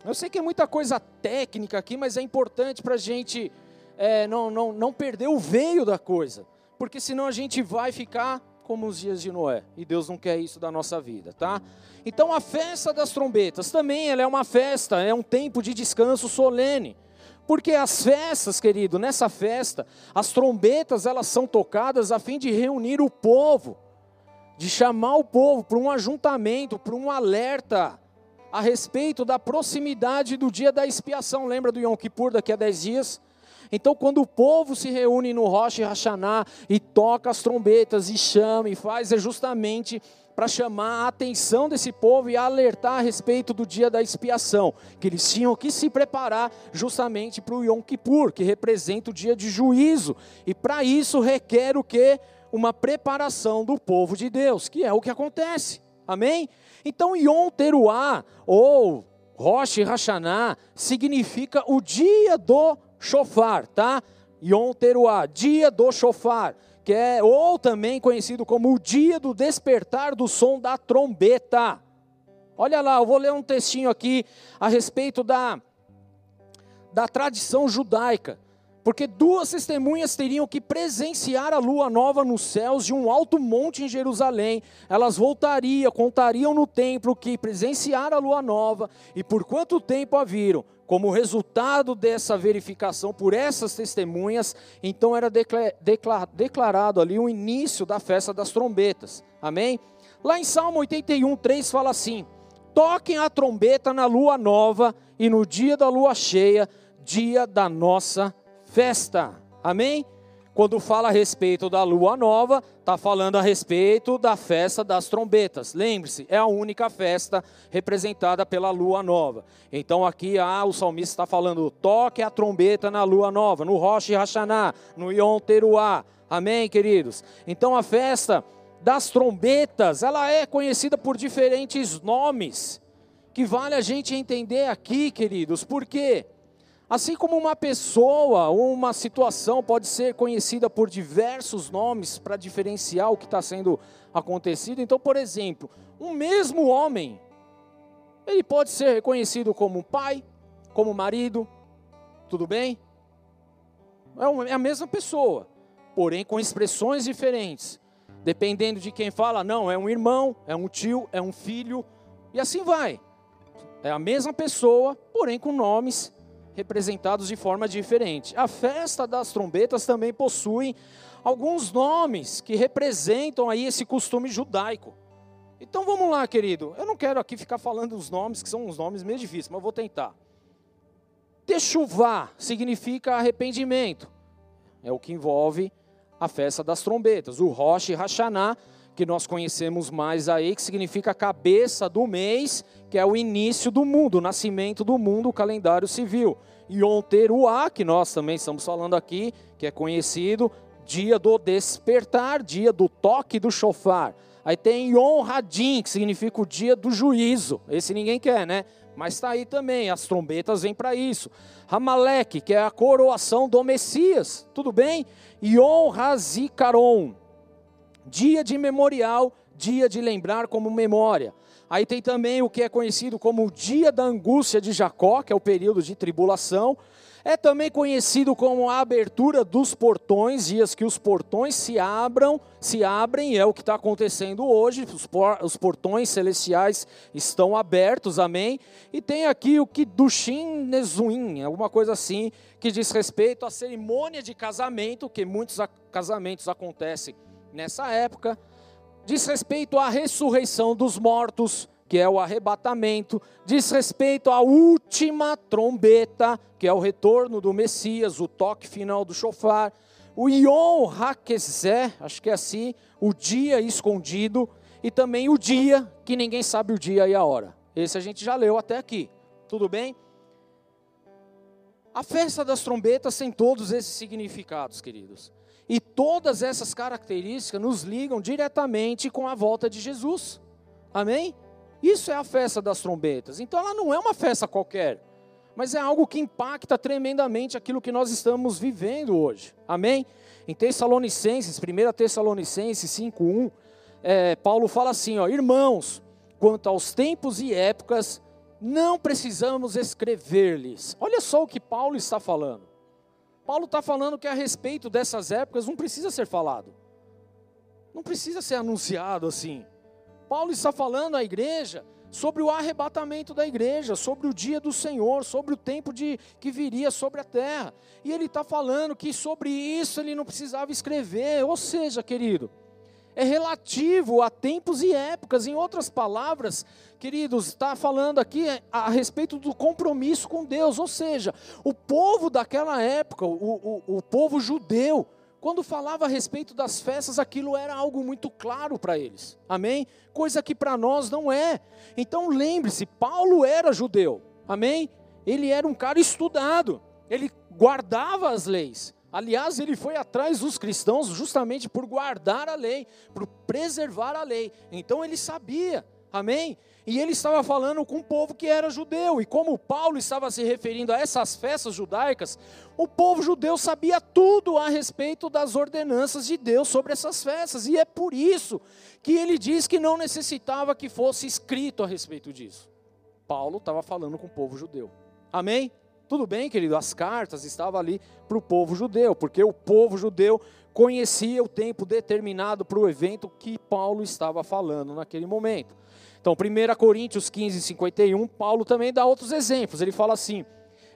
Speaker 2: Eu sei que é muita coisa técnica aqui, mas é importante para a gente é, não, não, não perder o veio da coisa, porque senão a gente vai ficar como os dias de Noé, e Deus não quer isso da nossa vida, tá? Então a festa das trombetas também ela é uma festa, é um tempo de descanso solene. Porque as festas, querido, nessa festa, as trombetas elas são tocadas a fim de reunir o povo, de chamar o povo para um ajuntamento, para um alerta, a respeito da proximidade do dia da expiação. Lembra do Yom Kippur daqui a 10 dias? Então, quando o povo se reúne no Rosh Hashanah e toca as trombetas e chama e faz, é justamente para chamar a atenção desse povo e alertar a respeito do dia da expiação, que eles tinham que se preparar justamente para o Yom Kippur, que representa o dia de juízo, e para isso requer o que? Uma preparação do povo de Deus, que é o que acontece. Amém? Então, Yom Teruah, ou Rosh Hashanah, significa o dia do shofar, tá? Yom Teruah, dia do shofar, que é ou também conhecido como o dia do despertar do som da trombeta. Olha lá, eu vou ler um textinho aqui a respeito da, da tradição judaica. Porque duas testemunhas teriam que presenciar a lua nova nos céus de um alto monte em Jerusalém. Elas voltariam, contariam no templo que presenciaram a lua nova e por quanto tempo a viram. Como resultado dessa verificação por essas testemunhas, então era declarado ali o início da festa das trombetas. Amém? Lá em Salmo 81, 3 fala assim: Toquem a trombeta na lua nova e no dia da lua cheia, dia da nossa festa. Amém? Quando fala a respeito da lua nova, está falando a respeito da festa das trombetas. Lembre-se, é a única festa representada pela lua nova. Então aqui ah, o salmista está falando: toque a trombeta na lua nova, no Rosh Hashanah, no Yom Teruah. Amém, queridos? Então a festa das trombetas, ela é conhecida por diferentes nomes, que vale a gente entender aqui, queridos, por quê? Assim como uma pessoa ou uma situação pode ser conhecida por diversos nomes para diferenciar o que está sendo acontecido, então, por exemplo, um mesmo homem, ele pode ser reconhecido como pai, como marido, tudo bem? É, é a mesma pessoa, porém com expressões diferentes. Dependendo de quem fala, não, é um irmão, é um tio, é um filho, e assim vai. É a mesma pessoa, porém com nomes representados de forma diferente. A festa das trombetas também possui alguns nomes que representam aí esse costume judaico. Então vamos lá, querido. Eu não quero aqui ficar falando os nomes, que são uns nomes meio difíceis, mas eu vou tentar. Techuvá significa arrependimento. É o que envolve a festa das trombetas. O Rosh Hashanah que nós conhecemos mais aí, que significa cabeça do mês, que é o início do mundo, o nascimento do mundo, o calendário civil. Yom Teruah, que nós também estamos falando aqui, que é conhecido, dia do despertar, dia do toque do chofar. Aí tem Yom Hadin, que significa o dia do juízo. Esse ninguém quer, né? Mas está aí também, as trombetas vêm para isso. Ramalek, que é a coroação do Messias, tudo bem? Yom Hazikaron, dia de memorial, dia de lembrar como memória. Aí tem também o que é conhecido como o dia da angústia de Jacó, que é o período de tribulação. É também conhecido como a abertura dos portões, dias que os portões se abram, se abrem, é o que está acontecendo hoje, os, por, os, portões celestiais estão abertos, amém? E tem aqui o que do Nezuim, alguma coisa assim, que diz respeito à cerimônia de casamento, que muitos casamentos acontecem nessa época, diz respeito à ressurreição dos mortos, que é o arrebatamento, diz respeito à última trombeta, que é o retorno do Messias, o toque final do chofar, o Yom HaKezé, acho que é assim, o dia escondido, e também o dia que ninguém sabe o dia e a hora. Esse a gente já leu até aqui. Tudo bem? A festa das trombetas tem todos esses significados, queridos. E todas essas características nos ligam diretamente com a volta de Jesus. Amém? Isso é a festa das trombetas. Então ela não é uma festa qualquer, mas é algo que impacta tremendamente aquilo que nós estamos vivendo hoje. Amém? Em Tessalonicenses, 1 Tessalonicenses 5:1, é, Paulo fala assim, ó, irmãos, quanto aos tempos e épocas, não precisamos escrever-lhes. Olha só o que Paulo está falando. Paulo está falando que a respeito dessas épocas não precisa ser falado, não precisa ser anunciado assim. Paulo está falando à igreja sobre o arrebatamento da igreja, sobre o dia do Senhor, sobre o tempo de, que viria sobre a terra. E ele está falando que sobre isso ele não precisava escrever. Ou seja, querido, é relativo a tempos e épocas. Em outras palavras, queridos, está falando aqui a respeito do compromisso com Deus. Ou seja, o povo daquela época, o, o, o povo judeu, quando falava a respeito das festas, aquilo era algo muito claro para eles. Amém? Coisa que para nós não é. Então lembre-se, Paulo era judeu. Amém? Ele era um cara estudado. Ele guardava as leis. Aliás, ele foi atrás dos cristãos justamente por guardar a lei, por preservar a lei. Então ele sabia, amém? E ele estava falando com um povo que era judeu. E como Paulo estava se referindo a essas festas judaicas, o povo judeu sabia tudo a respeito das ordenanças de Deus sobre essas festas. E é por isso que ele diz que não necessitava que fosse escrito a respeito disso. Paulo estava falando com o povo judeu. Amém? Tudo bem, querido, as cartas estavam ali para o povo judeu, porque o povo judeu conhecia o tempo determinado para o evento que Paulo estava falando naquele momento. Então, 1 Coríntios 15, 51, Paulo também dá outros exemplos. Ele fala assim: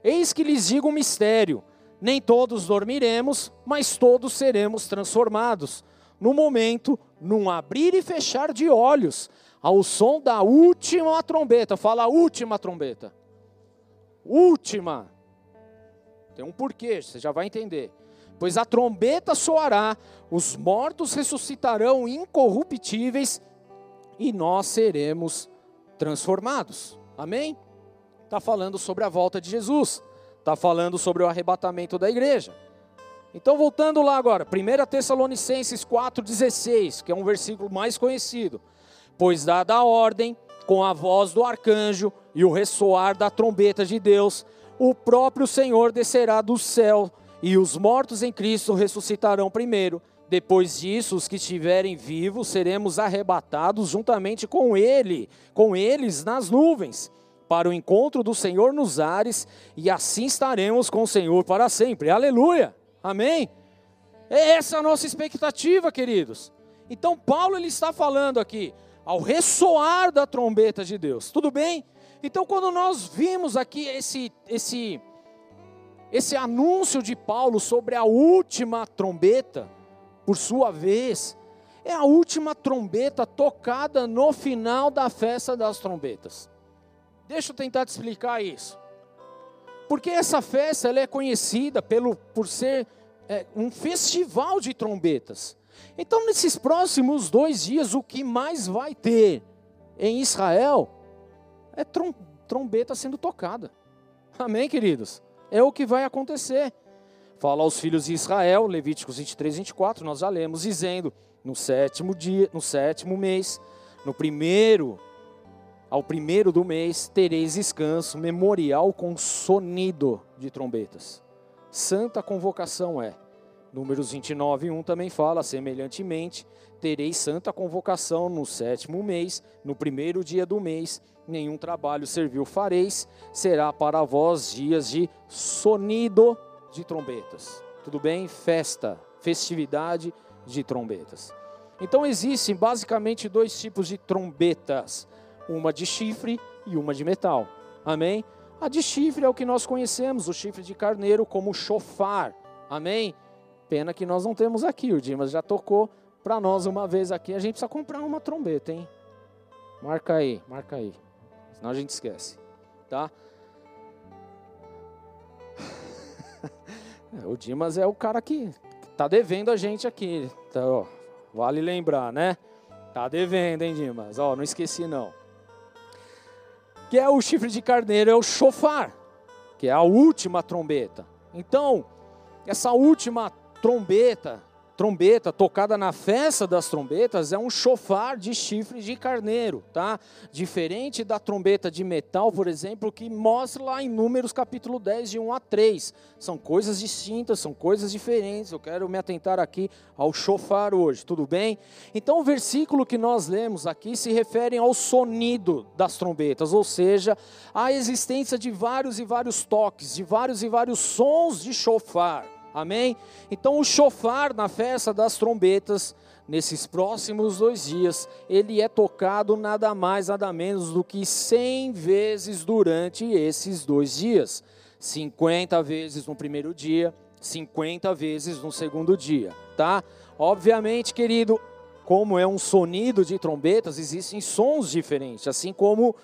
Speaker 2: Eis que lhes digo um mistério: nem todos dormiremos, mas todos seremos transformados. No momento, num abrir e fechar de olhos, ao som da última trombeta. Fala última trombeta. Última. Tem um porquê, você já vai entender. Pois a trombeta soará, os mortos ressuscitarão incorruptíveis e nós seremos transformados. Amém? Está falando sobre a volta de Jesus. Está falando sobre o arrebatamento da igreja. Então, voltando lá agora, 1 Tessalonicenses 4,16, que é um versículo mais conhecido. Pois dada a ordem, com a voz do arcanjo e o ressoar da trombeta de Deus, o próprio Senhor descerá do céu e os mortos em Cristo ressuscitarão primeiro. Depois disso, os que estiverem vivos seremos arrebatados juntamente com ele, com eles nas nuvens, para o encontro do Senhor nos ares, e assim estaremos com o Senhor para sempre. Aleluia! Amém? É essa a nossa expectativa, queridos. Então Paulo ele está falando aqui ao ressoar da trombeta de Deus. Tudo bem? Então quando nós vimos aqui esse esse esse anúncio de Paulo sobre a última trombeta, por sua vez, é a última trombeta tocada no final da festa das trombetas. Deixa eu tentar te explicar isso. Porque essa festa ela é conhecida pelo, por ser é, um festival de trombetas. Então, nesses próximos dois dias, o que mais vai ter em Israel é trom trombeta sendo tocada. Amém, queridos? É o que vai acontecer. Fala aos filhos de Israel, Levíticos 23, 24, nós já lemos, dizendo: no sétimo dia, no sétimo mês, no primeiro, ao primeiro do mês, tereis descanso, memorial com sonido de trombetas. Santa convocação é. Números 29, 1 também fala, semelhantemente, tereis santa convocação no sétimo mês, no primeiro dia do mês, nenhum trabalho servil fareis, será para vós dias de sonido de trombetas. Tudo bem? Festa, festividade de trombetas. Então existem basicamente dois tipos de trombetas, uma de chifre e uma de metal. Amém? A de chifre é o que nós conhecemos, o chifre de carneiro como chofar. Amém? Pena que nós não temos aqui, o Dimas já tocou para nós uma vez aqui. A gente precisa comprar uma trombeta, hein? Marca aí, marca aí. Senão a gente esquece, tá? o Dimas é o cara que tá devendo a gente aqui. Então, ó, vale lembrar, né? Tá devendo, hein, Dimas? Ó, não esqueci não. Que é o chifre de carneiro, é o chofar, que é a última trombeta. Então, essa última trombeta trombeta tocada na festa das trombetas é um chofar de chifre de carneiro, tá? Diferente da trombeta de metal, por exemplo, que mostra lá em Números capítulo 10, de 1 a 3. São coisas distintas, são coisas diferentes. Eu quero me atentar aqui ao chofar hoje, tudo bem? Então o versículo que nós lemos aqui se refere ao sonido das trombetas, ou seja, à existência de vários e vários toques, de vários e vários sons de chofar. Amém? Então, o chofar na festa das trombetas, nesses próximos dois dias, ele é tocado nada mais, nada menos do que 100 vezes durante esses dois dias. 50 vezes no primeiro dia, 50 vezes no segundo dia, tá? Obviamente, querido, como é um sonido de trombetas, existem sons diferentes, assim como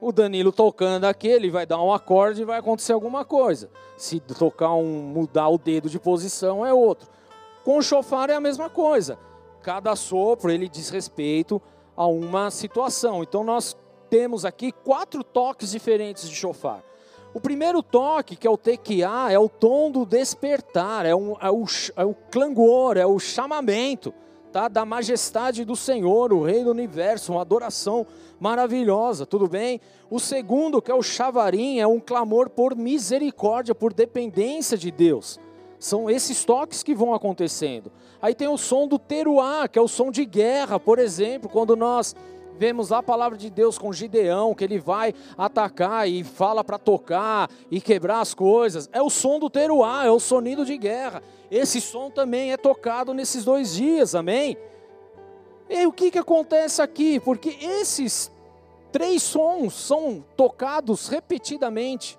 Speaker 2: o Danilo tocando aqui, ele vai dar um acorde e vai acontecer alguma coisa. Se tocar um, mudar o dedo de posição é outro. Com o chofar é a mesma coisa. Cada sopro ele diz respeito a uma situação. Então nós temos aqui quatro toques diferentes de chofar. O primeiro toque, que é o tequiá, é o tom do despertar, é, um, é, o, é o clangor, é o chamamento tá? da majestade do Senhor, o Rei do Universo, uma adoração maravilhosa, tudo bem? O segundo, que é o chavarim, é um clamor por misericórdia, por dependência de Deus. São esses toques que vão acontecendo. Aí tem o som do teruá, que é o som de guerra, por exemplo, quando nós Vemos lá a palavra de Deus com Gideão, que ele vai atacar e fala para tocar e quebrar as coisas. É o som do teruá, é o sonido de guerra. Esse som também é tocado nesses dois dias, amém? E o que, que acontece aqui? Porque esses três sons são tocados repetidamente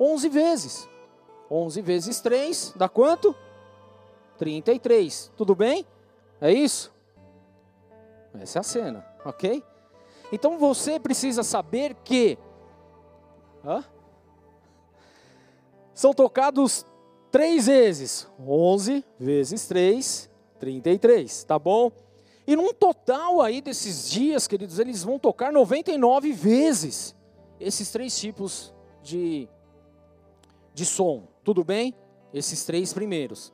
Speaker 2: 11 vezes. 11 vezes 3 dá quanto? 33. Tudo bem? É isso? Essa é a cena, ok? Então você precisa saber que hã? são tocados três vezes. 11 vezes 3, 33, tá bom? E num total aí desses dias, queridos, eles vão tocar 99 vezes esses três tipos de, de som. Tudo bem? Esses três primeiros.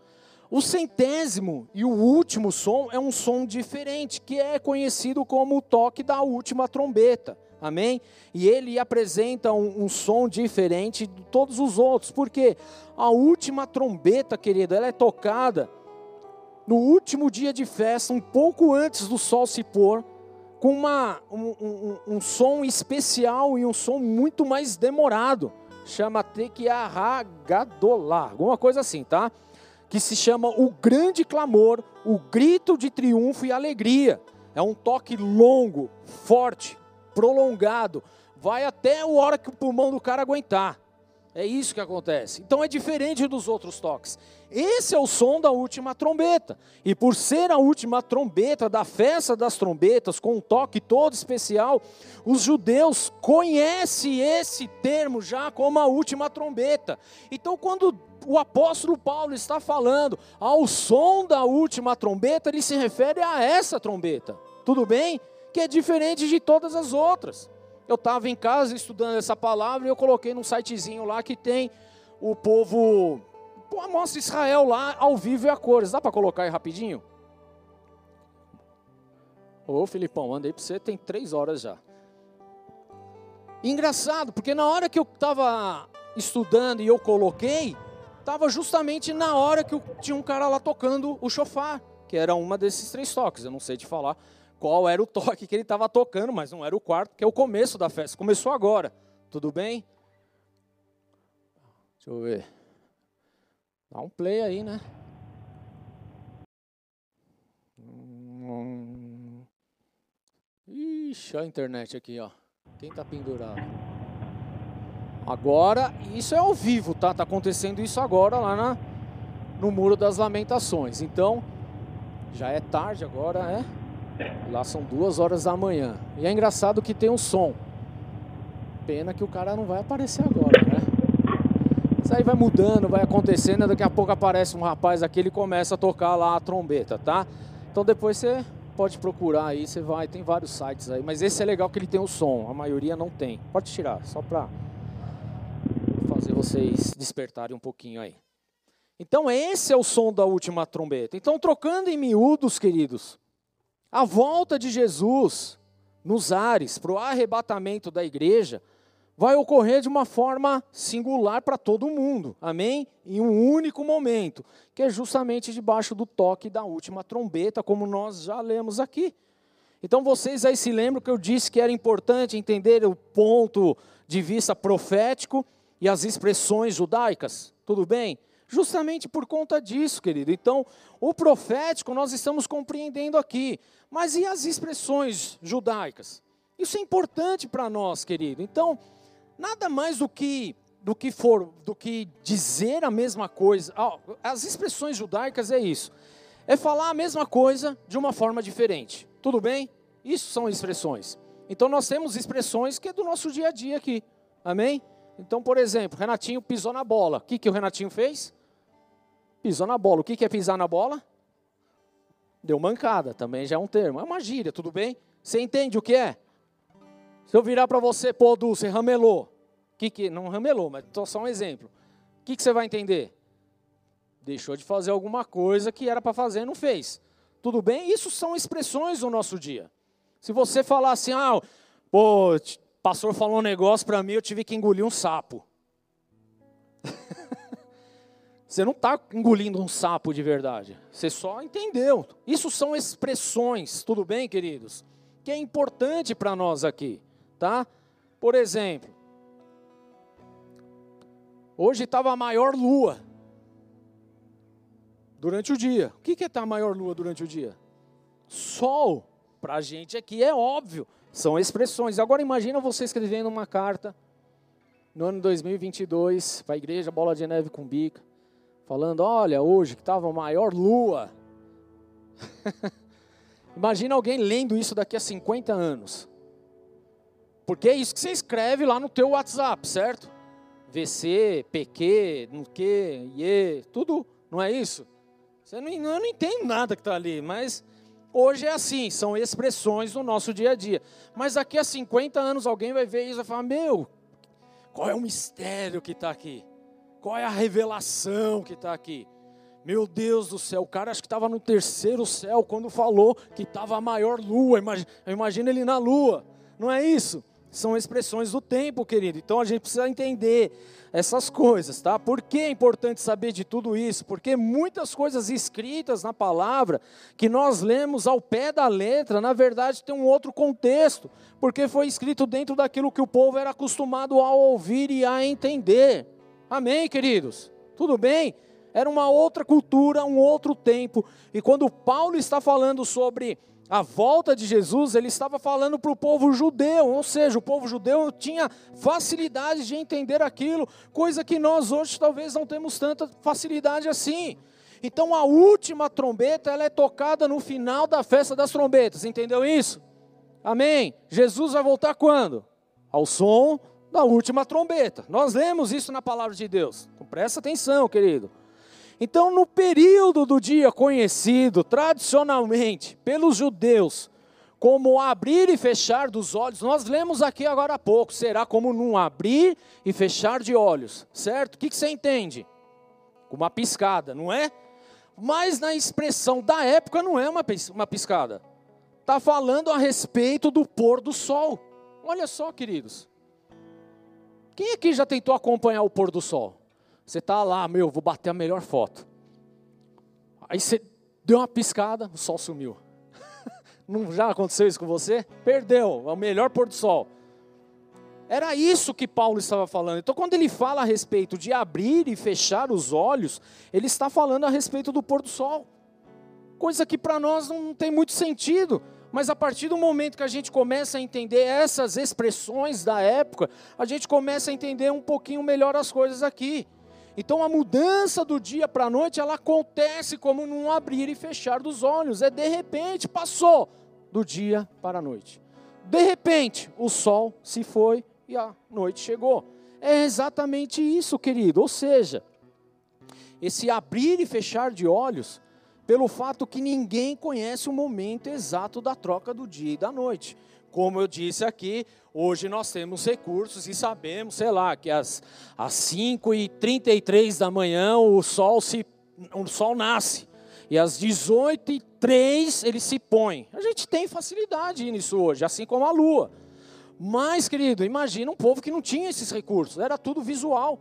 Speaker 2: O centésimo e o último som é um som diferente, que é conhecido como o toque da última trombeta. Amém? E ele apresenta um, um, som diferente de todos os outros, porque a última trombeta, querido, ela é tocada no último dia de festa, um pouco antes do sol se pôr, com uma, um, um, um som especial e um som muito mais demorado. Chama Tequiarragadolá, alguma coisa assim, tá? que se chama O Grande Clamor, o grito de triunfo e alegria. É um toque longo, forte, prolongado, vai até a hora que o pulmão do cara aguentar. É isso que acontece. Então é diferente dos outros toques. Esse é o som da última trombeta. E por ser a última trombeta da festa das trombetas, com um toque todo especial, os judeus conhecem esse termo já como a última trombeta. Então, quando o apóstolo Paulo está falando ao som da última trombeta, ele se refere a essa trombeta. Tudo bem? Que é diferente de todas as outras. Eu estava em casa estudando essa palavra e eu coloquei num sitezinho lá que tem o povo, a mostra Israel lá ao vivo e a cores. Dá para colocar aí rapidinho? Ô Filipão, mandei para você, tem três horas já. Engraçado, porque na hora que eu estava estudando e eu coloquei, estava justamente na hora que eu, tinha um cara lá tocando o chofar, que era uma desses três toques. Eu não sei te falar qual era o toque que ele estava tocando, mas não era o quarto, que é o começo da festa. Começou agora. Tudo bem? Deixa eu ver. Dá um play aí, né? Ixi, a internet aqui, ó. Quem tá pendurado? Agora, isso é ao vivo, tá? Tá acontecendo isso agora lá na, no Muro das Lamentações. Então, já é tarde agora, é? Lá são duas horas da manhã. E é engraçado que tem um som. Pena que o cara não vai aparecer agora, né? Isso aí vai mudando, vai acontecendo, daqui a pouco aparece um rapaz aqui, ele começa a tocar lá a trombeta, tá? Então depois você pode procurar aí, você vai, tem vários sites aí, mas esse é legal que ele tem o som, a maioria não tem. Pode tirar, só para fazer vocês despertarem um pouquinho aí. Então, esse é o som da última trombeta. Então, trocando em miúdos, queridos, a volta de Jesus nos ares para o arrebatamento da igreja vai ocorrer de uma forma singular para todo mundo, amém? Em um único momento, que é justamente debaixo do toque da última trombeta, como nós já lemos aqui. Então vocês aí se lembram que eu disse que era importante entender o ponto de vista profético e as expressões judaicas, tudo bem? Justamente por conta disso, querido. Então, o profético nós estamos compreendendo aqui, mas e as expressões judaicas? Isso é importante para nós, querido. Então, nada mais do que do que for, do que dizer a mesma coisa. As expressões judaicas é isso. É falar a mesma coisa de uma forma diferente. Tudo bem? Isso são expressões. Então nós temos expressões que é do nosso dia a dia aqui. Amém? Então, por exemplo, Renatinho pisou na bola. O que, que o Renatinho fez? Pisou na bola. O que, é pisar na bola? Deu mancada, também já é um termo. É uma gíria, tudo bem? Você entende o que é? Se eu virar para você, pô, Du, você ramelou. Que que, não ramelou, mas estou só um exemplo. O que, que você vai entender? Deixou de fazer alguma coisa que era para fazer e não fez. Tudo bem? Isso são expressões do nosso dia. Se você falar assim, ah, pô, pastor falou um negócio para mim, eu tive que engolir um sapo. Você não está engolindo um sapo de verdade. Você só entendeu. Isso são expressões, tudo bem, queridos? que é importante para nós aqui, tá? Por exemplo, hoje estava a maior lua durante o dia. O que é estar tá a maior lua durante o dia? Sol. Para a gente aqui é óbvio, são expressões. Agora imagina você escrevendo uma carta no ano 2022 para a igreja Bola de Neve com Bica, falando: olha, hoje que estava a maior lua. Imagina alguém lendo isso daqui a 50 anos. Porque é isso que você escreve lá no teu WhatsApp, certo? VC, PQ, no que, IE, tudo, não é isso? Você não, eu não entendo nada que está ali, mas hoje é assim, são expressões do nosso dia a dia. Mas daqui a 50 anos alguém vai ver isso e vai falar, meu, qual é o mistério que está aqui? Qual é a revelação que está aqui? Meu Deus do céu, o cara acho que estava no terceiro céu quando falou que estava a maior lua. Imagina, imagina ele na lua. Não é isso? São expressões do tempo, querido. Então a gente precisa entender essas coisas, tá? Por que é importante saber de tudo isso? Porque muitas coisas escritas na palavra que nós lemos ao pé da letra, na verdade tem um outro contexto, porque foi escrito dentro daquilo que o povo era acostumado a ouvir e a entender. Amém, queridos? Tudo bem? era uma outra cultura, um outro tempo. E quando Paulo está falando sobre a volta de Jesus, ele estava falando para o povo judeu, ou seja, o povo judeu tinha facilidade de entender aquilo, coisa que nós hoje talvez não temos tanta facilidade assim. Então a última trombeta ela é tocada no final da festa das trombetas, entendeu isso? Amém? Jesus vai voltar quando? Ao som da última trombeta. Nós lemos isso na palavra de Deus. Então presta atenção, querido. Então, no período do dia conhecido tradicionalmente pelos judeus como abrir e fechar dos olhos, nós lemos aqui agora há pouco, será como num abrir e fechar de olhos, certo? O que, você entende? Uma piscada, não é? Mas na expressão da época não é uma, uma piscada. Está falando a respeito do pôr do sol. Olha só, queridos. Quem aqui já tentou acompanhar o pôr do sol? Você está lá, meu, vou bater a melhor foto. Aí você deu uma piscada, o sol sumiu. Não já aconteceu isso com você? Perdeu, é o melhor pôr do sol. Era isso que Paulo estava falando. Então, quando ele fala a respeito de abrir e fechar os olhos, ele está falando a respeito do pôr do sol. Coisa que para nós não tem muito sentido. Mas a partir do momento que a gente começa a entender essas expressões da época, a gente começa a entender um pouquinho melhor as coisas aqui. Então a mudança do dia para a noite, ela acontece como num abrir e fechar dos olhos. É de repente, passou do dia para a noite. De repente, o sol se foi e a noite chegou. É exatamente isso, querido. Ou seja, esse abrir e fechar de olhos, pelo fato que ninguém conhece o momento exato da troca do dia e da noite. Como eu disse aqui, hoje nós temos recursos e sabemos, sei lá, que às, às 5h33 da manhã o sol, se, o sol nasce. E às 18h03 ele se põe. A gente tem facilidade nisso hoje, assim como a lua. Mas, querido, imagina um povo que não tinha esses recursos, era tudo visual.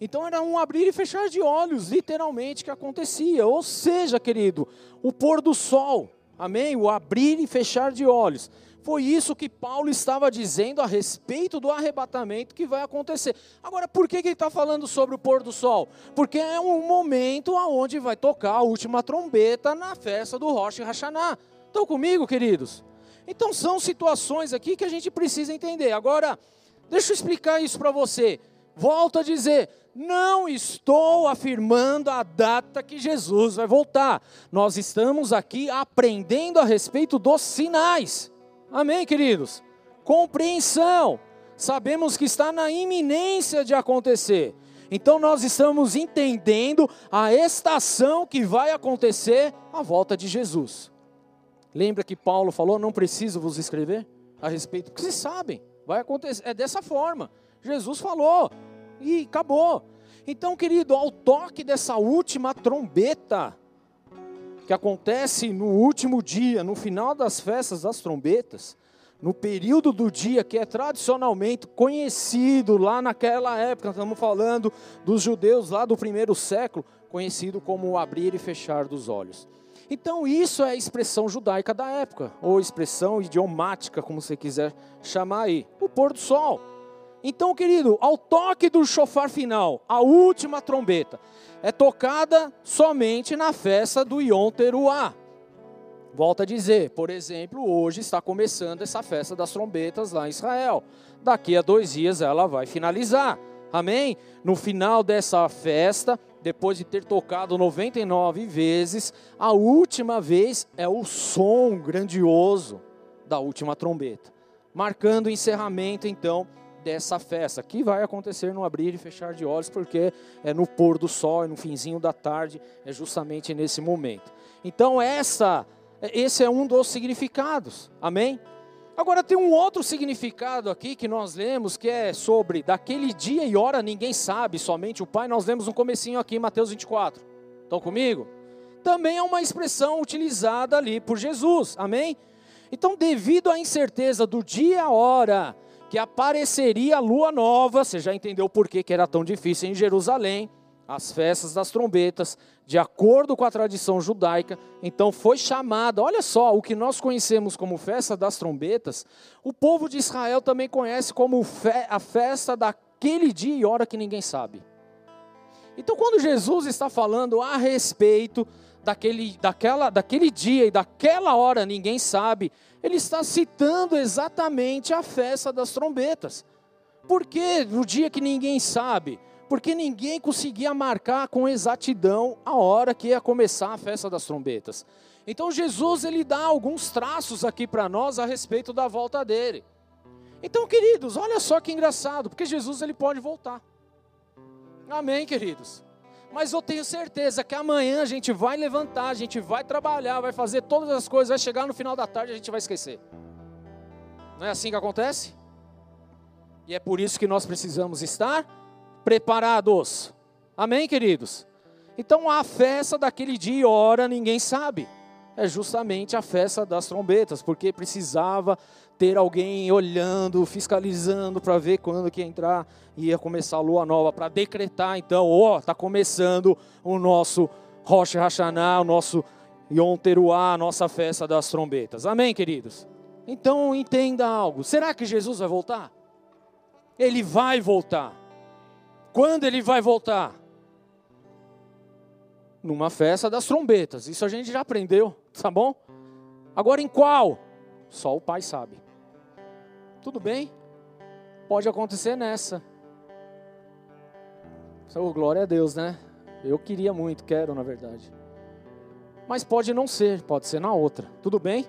Speaker 2: Então era um abrir e fechar de olhos, literalmente, que acontecia. Ou seja, querido, o pôr do sol, amém? O abrir e fechar de olhos foi isso que Paulo estava dizendo a respeito do arrebatamento que vai acontecer. Agora, por que, ele está falando sobre o pôr do sol? Porque é um momento onde vai tocar a última trombeta na festa do Rosh Hashanah. Estão comigo, queridos? Então, são situações aqui que a gente precisa entender. Agora, deixa eu explicar isso para você. Volto a dizer, não estou afirmando a data que Jesus vai voltar. Nós estamos aqui aprendendo a respeito dos sinais. Amém, queridos? Compreensão. Sabemos que está na iminência de acontecer. Então nós estamos entendendo a estação que vai acontecer a volta de Jesus. Lembra que Paulo falou: não preciso vos escrever a respeito, porque vocês sabem, vai acontecer, é dessa forma. Jesus falou e acabou. Então, querido, ao toque dessa última trombeta, que acontece no último dia, no final das festas das trombetas, no período do dia que é tradicionalmente conhecido lá naquela época, estamos falando dos judeus lá do primeiro século, conhecido como abrir e fechar dos olhos. Então, isso é a expressão judaica da época, ou expressão idiomática, como você quiser chamar aí, o pôr do sol. Então, querido, ao toque do chofar final, a última trombeta, é tocada somente na festa do Yom Teruah. Volto a dizer, por exemplo, hoje está começando essa festa das trombetas lá em Israel. Daqui a dois dias ela vai finalizar. Amém? No final dessa festa, depois de ter tocado 99 vezes, a última vez é o som grandioso da última trombeta, marcando o encerramento então dessa festa, que vai acontecer no abrir e fechar de olhos, porque é no pôr do sol, é no finzinho da tarde, é justamente nesse momento. Então essa esse é um dos significados. Amém? Agora tem um outro significado aqui que nós lemos, que é sobre daquele dia e hora ninguém sabe, somente o Pai. Nós lemos um comecinho aqui em Mateus 24. Estão comigo? Também é uma expressão utilizada ali por Jesus. Amém? Então, devido à incerteza do dia e hora que apareceria a lua nova, você já entendeu por que era tão difícil em Jerusalém, as festas das trombetas, de acordo com a tradição judaica, então foi chamada, olha só, o que nós conhecemos como festa das trombetas, o povo de Israel também conhece como a festa daquele dia e hora que ninguém sabe. Então, quando Jesus está falando a respeito daquele, daquela, daquele dia e daquela hora ninguém sabe, ele está citando exatamente a festa das trombetas. Por que no dia que ninguém sabe? porque ninguém conseguia marcar com exatidão a hora que ia começar a festa das trombetas. Então Jesus ele dá alguns traços aqui para nós a respeito da volta dele. Então, queridos, olha só que engraçado, porque Jesus ele pode voltar. Amém, queridos. Mas eu tenho certeza que amanhã a gente vai levantar, a gente vai trabalhar, vai fazer todas as coisas, vai chegar no final da tarde a gente vai esquecer. Não é assim que acontece? E é por isso que nós precisamos estar preparados. Amém, queridos? Então a festa daquele dia e hora ninguém sabe. É justamente a festa das trombetas, porque precisava ter alguém olhando, fiscalizando para ver quando que ia entrar e ia começar a lua nova, para decretar então, ó, está começando o nosso Rosh Hashanah, o nosso Yom Teruah, a nossa festa das trombetas. Amém, queridos? Então entenda algo. Será que Jesus vai voltar? Ele vai voltar. Quando ele vai voltar? Numa festa das trombetas. Isso a gente já aprendeu, tá bom? Agora em qual? Só o pai sabe. Tudo bem? Pode acontecer nessa. Oh, glória a Deus, né? Eu queria muito, quero na verdade. Mas pode não ser, pode ser na outra. Tudo bem?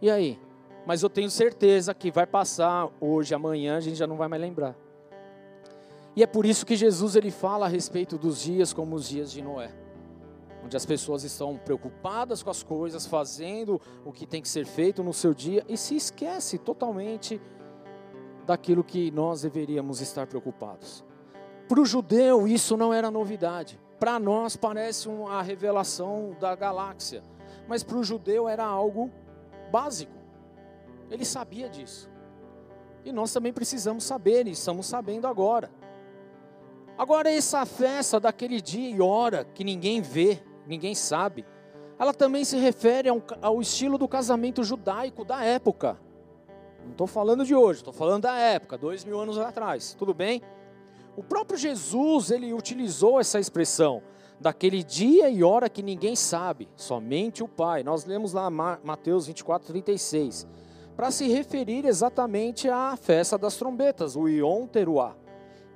Speaker 2: E aí? Mas eu tenho certeza que vai passar hoje, amanhã, a gente já não vai mais lembrar. E é por isso que Jesus ele fala a respeito dos dias como os dias de Noé, onde as pessoas estão preocupadas com as coisas, fazendo o que tem que ser feito no seu dia e se esquece totalmente daquilo que nós deveríamos estar preocupados. Para o judeu isso não era novidade. Para nós parece uma revelação da galáxia, mas para o judeu era algo básico. Ele sabia disso. E nós também precisamos saber, e estamos sabendo agora. Agora, essa festa daquele dia e hora que ninguém vê, ninguém sabe, ela também se refere ao, estilo do casamento judaico da época. Não estou falando de hoje, estou falando da época, dois mil anos atrás, tudo bem? O próprio Jesus, ele utilizou essa expressão, daquele dia e hora que ninguém sabe, somente o Pai. Nós lemos lá Mateus 24, 36, para se referir exatamente à festa das trombetas, o Yom Teruah.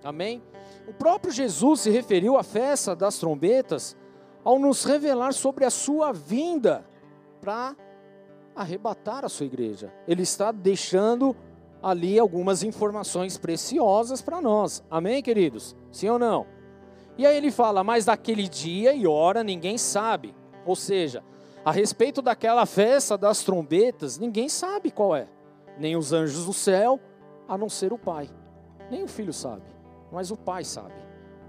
Speaker 2: Amém? O próprio Jesus se referiu à festa das trombetas ao nos revelar sobre a sua vinda para arrebatar a sua igreja. Ele está deixando ali algumas informações preciosas para nós. Amém, queridos? Sim ou não? E aí ele fala, mas daquele dia e hora ninguém sabe. Ou seja, a respeito daquela festa das trombetas, ninguém sabe qual é. Nem os anjos do céu, a não ser o Pai. Nem o Filho sabe mas o Pai sabe.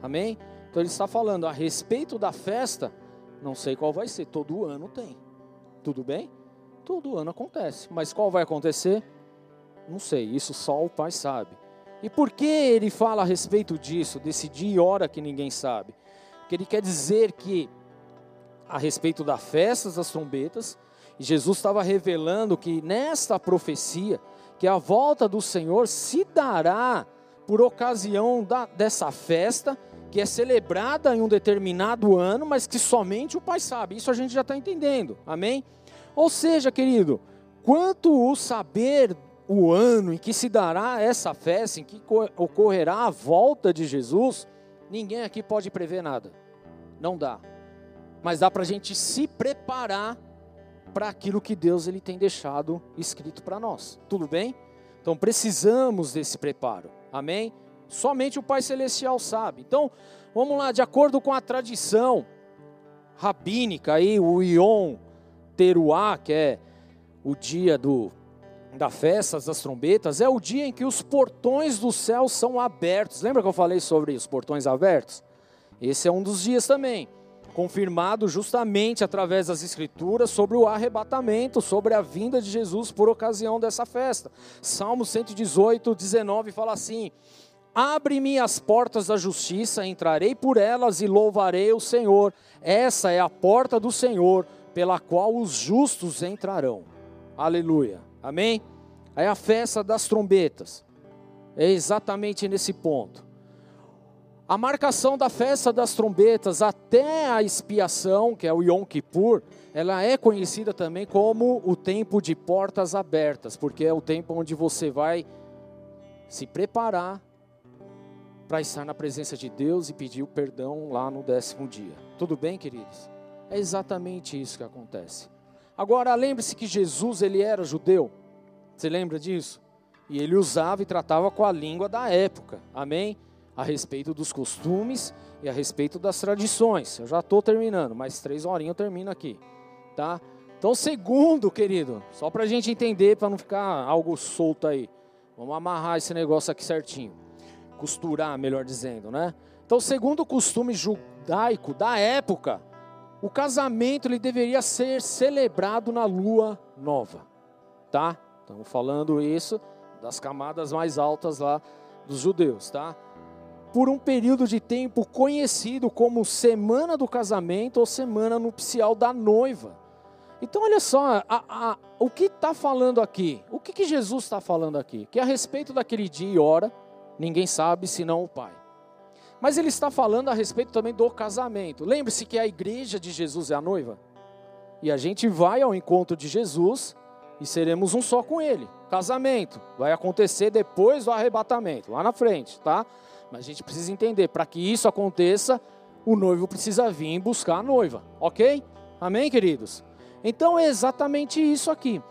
Speaker 2: Amém? Então ele está falando a respeito da festa, não sei qual vai ser, todo ano tem. Tudo bem? Todo ano acontece, mas qual vai acontecer? Não sei, isso só o Pai sabe. E por que ele fala a respeito disso, desse dia e hora que ninguém sabe? Porque ele quer dizer que a respeito da festa das trombetas, Jesus estava revelando que nesta profecia, que a volta do Senhor se dará por ocasião da, dessa festa, que é celebrada em um determinado ano, mas que somente o Pai sabe. Isso a gente já está entendendo, amém? Ou seja, querido, quanto o saber o ano em que se dará essa festa, em que ocorrerá a volta de Jesus, ninguém aqui pode prever nada. Não dá. Mas dá para a gente se preparar para aquilo que Deus ele tem deixado escrito para nós. Tudo bem? Então precisamos desse preparo. Amém? Somente o Pai Celestial sabe. Então, vamos lá, de acordo com a tradição rabínica aí, o Yom Teruah, que é o dia do da festa das trombetas, é o dia em que os portões do céu são abertos. Lembra que eu falei sobre os portões abertos? Esse é um dos dias também, confirmado justamente através das escrituras sobre o arrebatamento, sobre a vinda de Jesus por ocasião dessa festa. Salmo 118, 19 fala assim: Abre-me as portas da justiça, entrarei por elas e louvarei o Senhor. Essa é a porta do Senhor, pela qual os justos entrarão. Aleluia. Amém? Aí a festa das trombetas. É exatamente nesse ponto. A marcação da festa das trombetas até a expiação, que é o Yom Kippur, ela é conhecida também como o tempo de portas abertas, porque é o tempo onde você vai se preparar para estar na presença de Deus e pedir o perdão lá no décimo dia. Tudo bem, queridos? É exatamente isso que acontece. Agora, lembre-se que Jesus ele era judeu. Você lembra disso? E ele usava e tratava com a língua da época. Amém? A respeito dos costumes e a respeito das tradições. Eu já estou terminando, mais três horinhas eu termino aqui. Tá? Então, segundo, querido, só para a gente entender, para não ficar algo solto aí. Vamos amarrar esse negócio aqui certinho. Costurar, melhor dizendo, né? Então, segundo o costume judaico da época, o casamento ele deveria ser celebrado na lua nova, tá? Estamos falando isso das camadas mais altas lá dos judeus, tá? Por um período de tempo conhecido como semana do casamento ou semana nupcial da noiva. Então, olha só, a, a, o que está falando aqui? O que, que Jesus está falando aqui? Que a respeito daquele dia e hora, ninguém sabe senão o Pai. Mas ele está falando a respeito também do casamento. Lembre-se que a igreja de Jesus é a noiva. E a gente vai ao encontro de Jesus e seremos um só com ele. Casamento vai acontecer depois do arrebatamento, lá na frente, tá? Mas a gente precisa entender, para que isso aconteça, o noivo precisa vir buscar a noiva, ok? Amém, queridos? Então é exatamente isso aqui.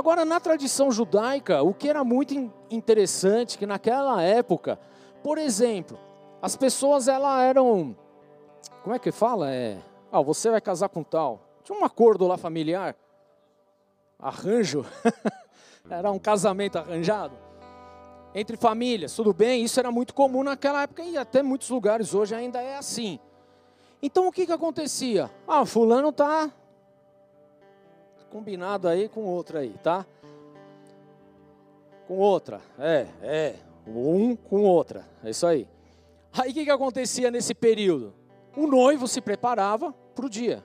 Speaker 2: Agora, na tradição judaica, o que era muito interessante, que naquela época, por exemplo, as pessoas elas eram, como é que fala? É, ah, você vai casar com tal. Tinha um acordo lá familiar, arranjo, era um casamento arranjado entre famílias, tudo bem? Isso era muito comum naquela época e até muitos lugares hoje ainda é assim. Então o que que acontecia? Ah, fulano tá combinado aí com outra aí, tá? Com outra, é, é, um com outra, é isso aí. Aí o que, que acontecia nesse período? O noivo se preparava para o dia.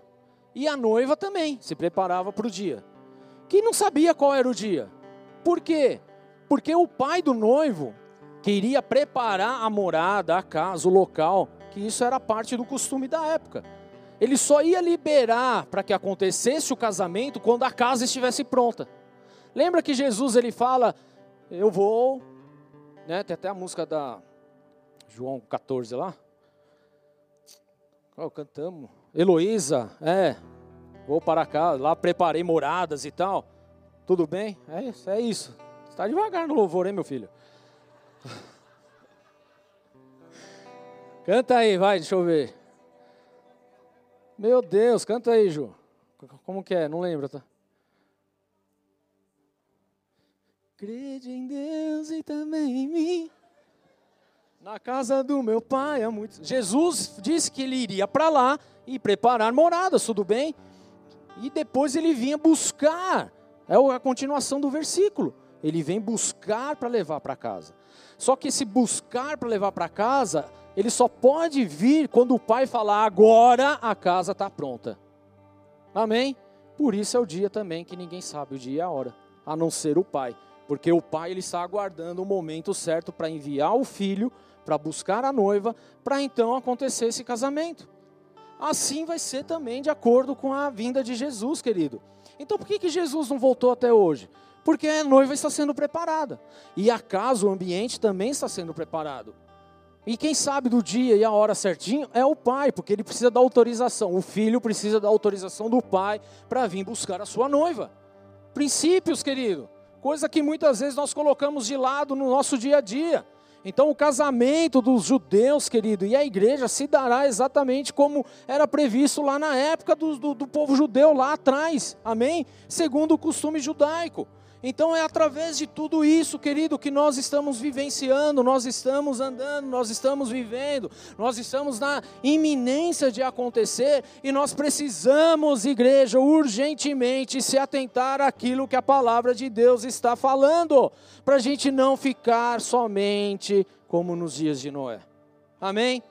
Speaker 2: E a noiva também se preparava para o dia. Que não sabia qual era o dia. Por quê? Porque o pai do noivo queria preparar a morada, a casa, o local, que isso era parte do costume da época. Ele só ia liberar para que acontecesse o casamento quando a casa estivesse pronta. Lembra que Jesus ele fala: "Eu vou", né? Tem até a música da João 14 lá. Oh, cantamos. Heloísa, é. Vou para cá, lá preparei moradas e tal. Tudo bem? É isso, é isso. Está devagar no louvor, hein, meu filho? Canta aí, vai, deixa eu ver. Meu Deus, canta aí, Ju. Como que é? Não lembro, tá? Crede em Deus e também em mim. Na casa do meu pai há muitos. Jesus disse que ele iria para lá e preparar moradas, tudo bem? E depois ele vinha buscar. É a continuação do versículo. Ele vem buscar para levar para casa. Só que esse buscar para levar para casa, ele só pode vir quando o pai falar: agora a casa está pronta. Amém? Por isso é o dia também que ninguém sabe o dia e a hora, a não ser o Pai. Porque o Pai ele está aguardando o momento certo para enviar o filho, para buscar a noiva, para então acontecer esse casamento. Assim vai ser também de acordo com a vinda de Jesus, querido. Então por que, que Jesus não voltou até hoje? Porque a noiva está sendo preparada. E a casa, o ambiente também está sendo preparado. E quem sabe do dia e a hora certinho é o pai, porque ele precisa da autorização. O filho precisa da autorização do pai para vir buscar a sua noiva. Princípios, querido. Coisa que muitas vezes nós colocamos de lado no nosso dia a dia. Então, o casamento dos judeus, querido, e a igreja se dará exatamente como era previsto lá na época do, do, do povo judeu, lá atrás, amém? Segundo o costume judaico. Então é através de tudo isso, querido, que nós estamos vivenciando, nós estamos andando, nós estamos vivendo, nós estamos na iminência de acontecer e nós precisamos, igreja, urgentemente se atentar àquilo que a palavra de Deus está falando, para a gente não ficar somente como nos dias de Noé. Amém?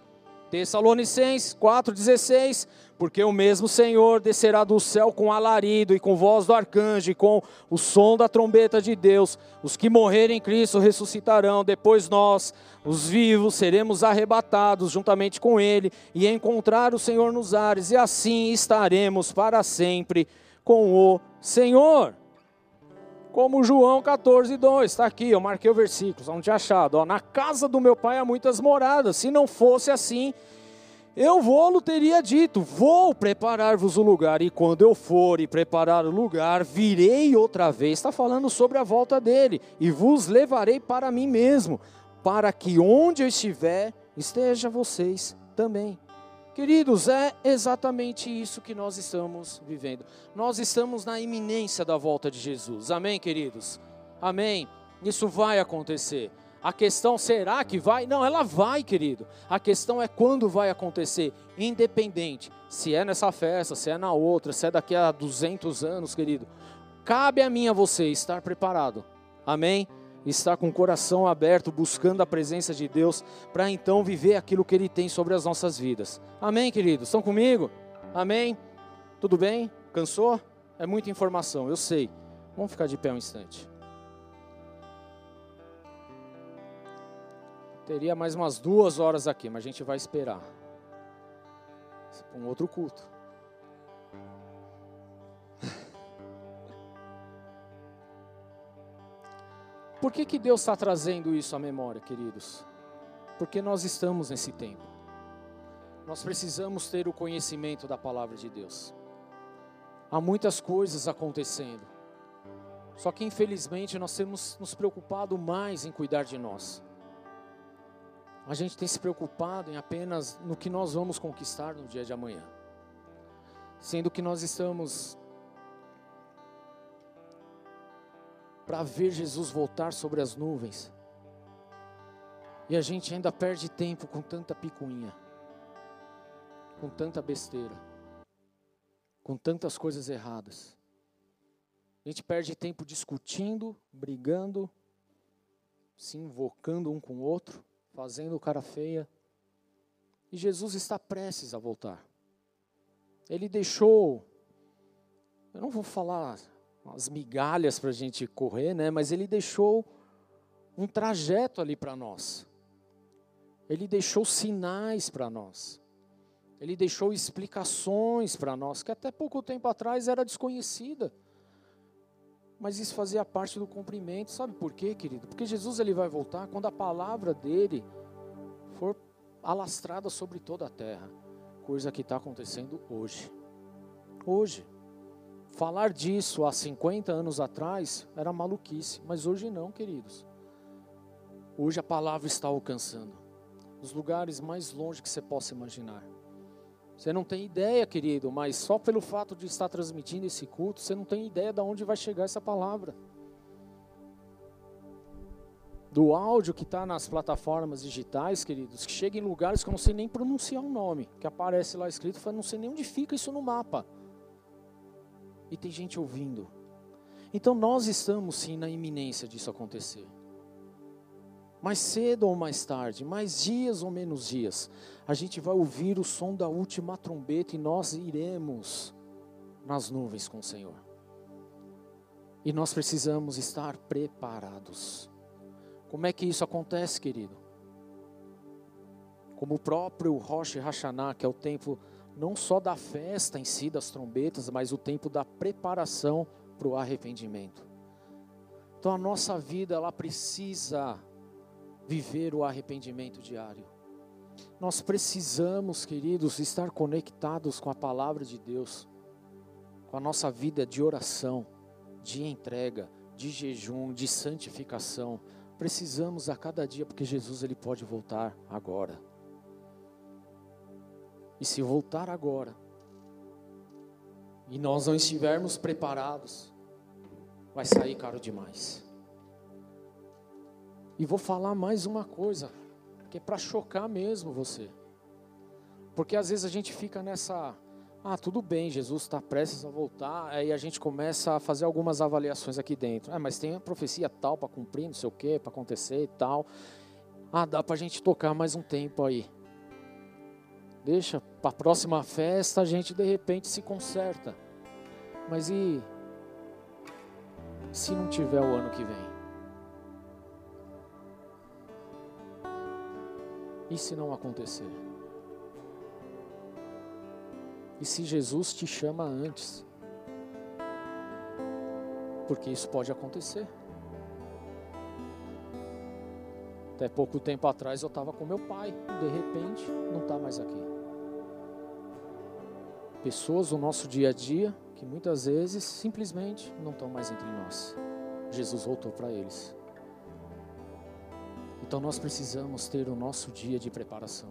Speaker 2: Tessalonicenses 4,16 porque o mesmo Senhor descerá do céu com alarido e com voz do arcanjo e com o som da trombeta de Deus. Os que morrerem em Cristo ressuscitarão, depois nós, os vivos, seremos arrebatados juntamente com Ele e encontrar o Senhor nos ares, e assim estaremos para sempre com o Senhor. Como João 14, 2, está aqui, eu marquei o versículo, onde achado. Ó, Na casa do meu pai há muitas moradas, se não fosse assim, eu vou, teria dito: Vou preparar-vos o lugar, e quando eu for e preparar o lugar, virei outra vez. Está falando sobre a volta dele, e vos levarei para mim mesmo, para que onde eu estiver, esteja vocês também. Queridos, é exatamente isso que nós estamos vivendo. Nós estamos na iminência da volta de Jesus. Amém, queridos? Amém. Isso vai acontecer. A questão será que vai? Não, ela vai, querido. A questão é quando vai acontecer, independente se é nessa festa, se é na outra, se é daqui a 200 anos, querido. Cabe a mim a você estar preparado. Amém? Estar com o coração aberto, buscando a presença de Deus, para então viver aquilo que Ele tem sobre as nossas vidas. Amém, queridos? Estão comigo? Amém? Tudo bem? Cansou? É muita informação, eu sei. Vamos ficar de pé um instante. Teria mais umas duas horas aqui, mas a gente vai esperar. Um outro culto. Por que, que Deus está trazendo isso à memória, queridos? Porque nós estamos nesse tempo. Nós precisamos ter o conhecimento da palavra de Deus. Há muitas coisas acontecendo. Só que infelizmente nós temos nos preocupado mais em cuidar de nós a gente tem se preocupado em apenas no que nós vamos conquistar no dia de amanhã. Sendo que nós estamos para ver Jesus voltar sobre as nuvens. E a gente ainda perde tempo com tanta picuinha, com tanta besteira, com tantas coisas erradas. A gente perde tempo discutindo, brigando, se invocando um com o outro fazendo cara feia. E Jesus está prestes a voltar. Ele deixou, eu não vou falar as migalhas para a gente correr, né? Mas ele deixou um trajeto ali para nós. Ele deixou sinais para nós. Ele deixou explicações para nós que até pouco tempo atrás era desconhecida. Mas isso fazia parte do cumprimento. Sabe por quê, querido? Porque Jesus ele vai voltar quando a palavra dele for alastrada sobre toda a terra. Coisa que está acontecendo hoje. Hoje. Falar disso há 50 anos atrás era maluquice, mas hoje não, queridos. Hoje a palavra está alcançando os lugares mais longe que você possa imaginar. Você não tem ideia, querido, mas só pelo fato de estar transmitindo esse culto, você não tem ideia de onde vai chegar essa palavra. Do áudio que está nas plataformas digitais, queridos, que chega em lugares que eu não sei nem pronunciar o nome, que aparece lá escrito, eu não sei nem onde fica isso no mapa. E tem gente ouvindo. Então nós estamos sim na iminência disso acontecer mais cedo ou mais tarde, mais dias ou menos dias, a gente vai ouvir o som da última trombeta e nós iremos nas nuvens com o Senhor. E nós precisamos estar preparados. Como é que isso acontece, querido? Como o próprio Rosh Hashanah, que é o tempo não só da festa em si, das trombetas, mas o tempo da preparação para o arrependimento. Então a nossa vida, ela precisa viver o arrependimento diário. Nós precisamos, queridos, estar conectados com a palavra de Deus, com a nossa vida de oração, de entrega, de jejum, de santificação. Precisamos a cada dia, porque Jesus ele pode voltar agora. E se voltar agora, e nós não estivermos preparados, vai sair caro demais. E vou falar mais uma coisa, que é para chocar mesmo você. Porque às vezes a gente fica nessa, ah, tudo bem, Jesus está prestes a voltar, aí a gente começa a fazer algumas avaliações aqui dentro. Ah, mas tem a profecia tal para cumprir, não sei o que, para acontecer e tal. Ah, dá para a gente tocar mais um tempo aí. Deixa para a próxima festa a gente de repente se conserta. Mas e se não tiver o ano que vem? E se não acontecer? E se Jesus te chama antes? Porque isso pode acontecer. Até pouco tempo atrás eu estava com meu pai, de repente não está mais aqui. Pessoas no nosso dia a dia que muitas vezes simplesmente não estão mais entre nós. Jesus voltou para eles. Então nós precisamos ter o nosso dia de preparação.